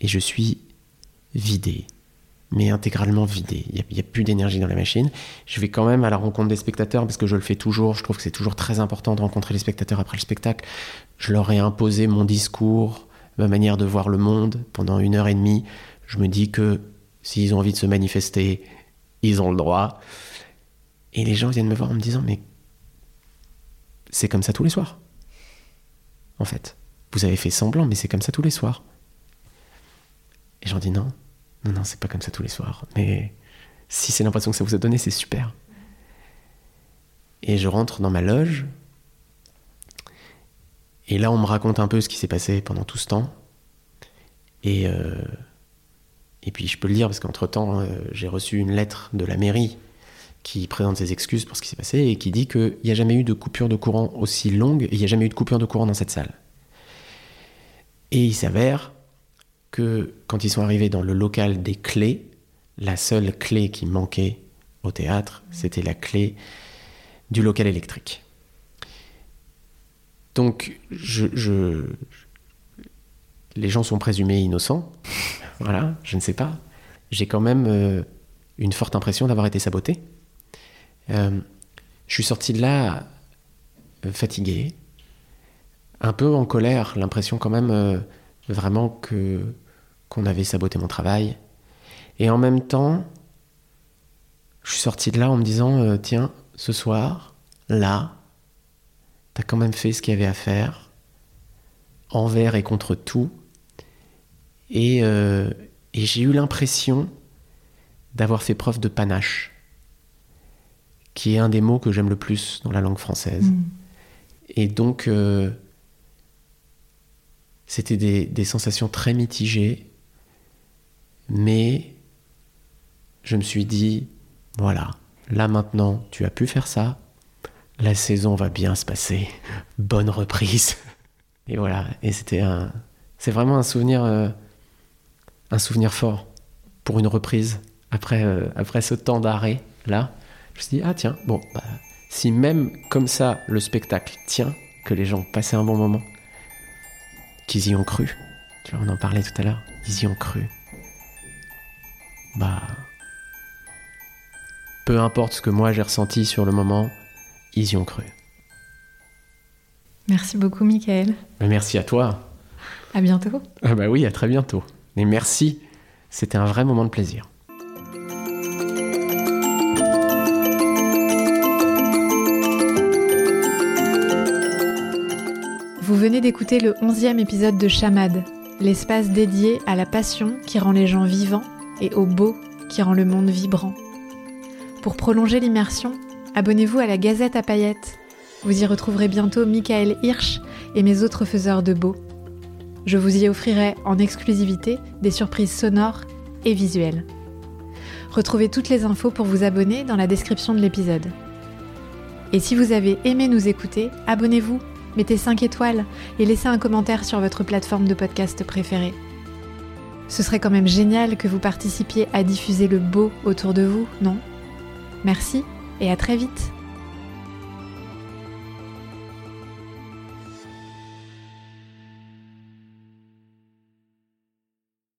S2: et je suis vidé, mais intégralement vidé. Il n'y a, plus d'énergie dans la machine. Je vais quand même à la rencontre des spectateurs parce que je le fais toujours. Je trouve que c'est toujours très important de rencontrer les spectateurs après le spectacle. Je leur ai imposé mon discours, ma manière de voir le monde pendant une heure et demie. Je me dis que s'ils ont envie de se manifester, ils ont le droit. Et les gens viennent me voir en me disant Mais c'est comme ça tous les soirs. En fait. Vous avez fait semblant, mais c'est comme ça tous les soirs. Et j'en dis non, non, non, c'est pas comme ça tous les soirs. Mais si c'est l'impression que ça vous a donné, c'est super. Et je rentre dans ma loge. Et là, on me raconte un peu ce qui s'est passé pendant tout ce temps. Et, euh, puis, je peux le dire parce qu'entre-temps, euh, j'ai reçu une lettre de la mairie qui présente ses excuses pour ce qui s'est passé et qui dit qu'il n'y a jamais eu de coupure de courant aussi longue et il n'y a jamais eu de coupure de courant dans cette salle. Et il s'avère que quand ils sont arrivés dans le local des clés, la seule clé qui manquait au théâtre, c'était la clé du local électrique. Donc, je, les gens sont présumés innocents. voilà, je ne sais pas. J'ai quand même euh, une forte impression d'avoir été saboté. Euh, je suis sorti de là euh, fatigué, un peu en colère, l'impression quand même vraiment que qu'on avait saboté mon travail. Et en même temps, je suis sorti de là en me disant euh, tiens, ce soir, là, t'as quand même fait ce qu'il y avait à faire, envers et contre tout. Et, euh, et j'ai eu l'impression d'avoir fait preuve de panache, qui est un des mots que j'aime le plus dans la langue française. Mm. Et donc, c'était des, sensations très mitigées, mais je me suis dit, voilà, là maintenant, tu as pu faire ça, la saison va bien se passer, bonne reprise. Et voilà, et c'était un, c'est vraiment un souvenir, euh, un souvenir fort pour une reprise après, euh, après ce temps d'arrêt là. Je me suis dit ah tiens bon bah, si même comme ça le spectacle tient, que les gens passaient un bon moment, qu'ils y ont cru. Tu vois, on en parlait tout à l'heure. Ils y ont cru. Bah. Peu importe ce que moi j'ai ressenti sur le moment, ils y ont cru.
S1: Merci beaucoup, Michael.
S2: Bah, merci à toi.
S1: À bientôt.
S2: Ah bah oui, à très bientôt. Et merci. C'était un vrai moment de plaisir.
S1: Vous venez d'écouter le onzième épisode de Chamade, l'espace dédié à la passion qui rend les gens vivants et au beau qui rend le monde vibrant. Pour prolonger l'immersion, abonnez-vous à la Gazette à paillettes. Vous y retrouverez bientôt Michael Hirsch et mes autres faiseurs de beau. Je vous y offrirai en exclusivité des surprises sonores et visuelles. Retrouvez toutes les infos pour vous abonner dans la description de l'épisode. Et si vous avez aimé nous écouter, abonnez-vous mettez 5 étoiles et laissez un commentaire sur votre plateforme de podcast préférée. Ce serait quand même génial que vous participiez à diffuser le beau autour de vous, non? Merci et à très vite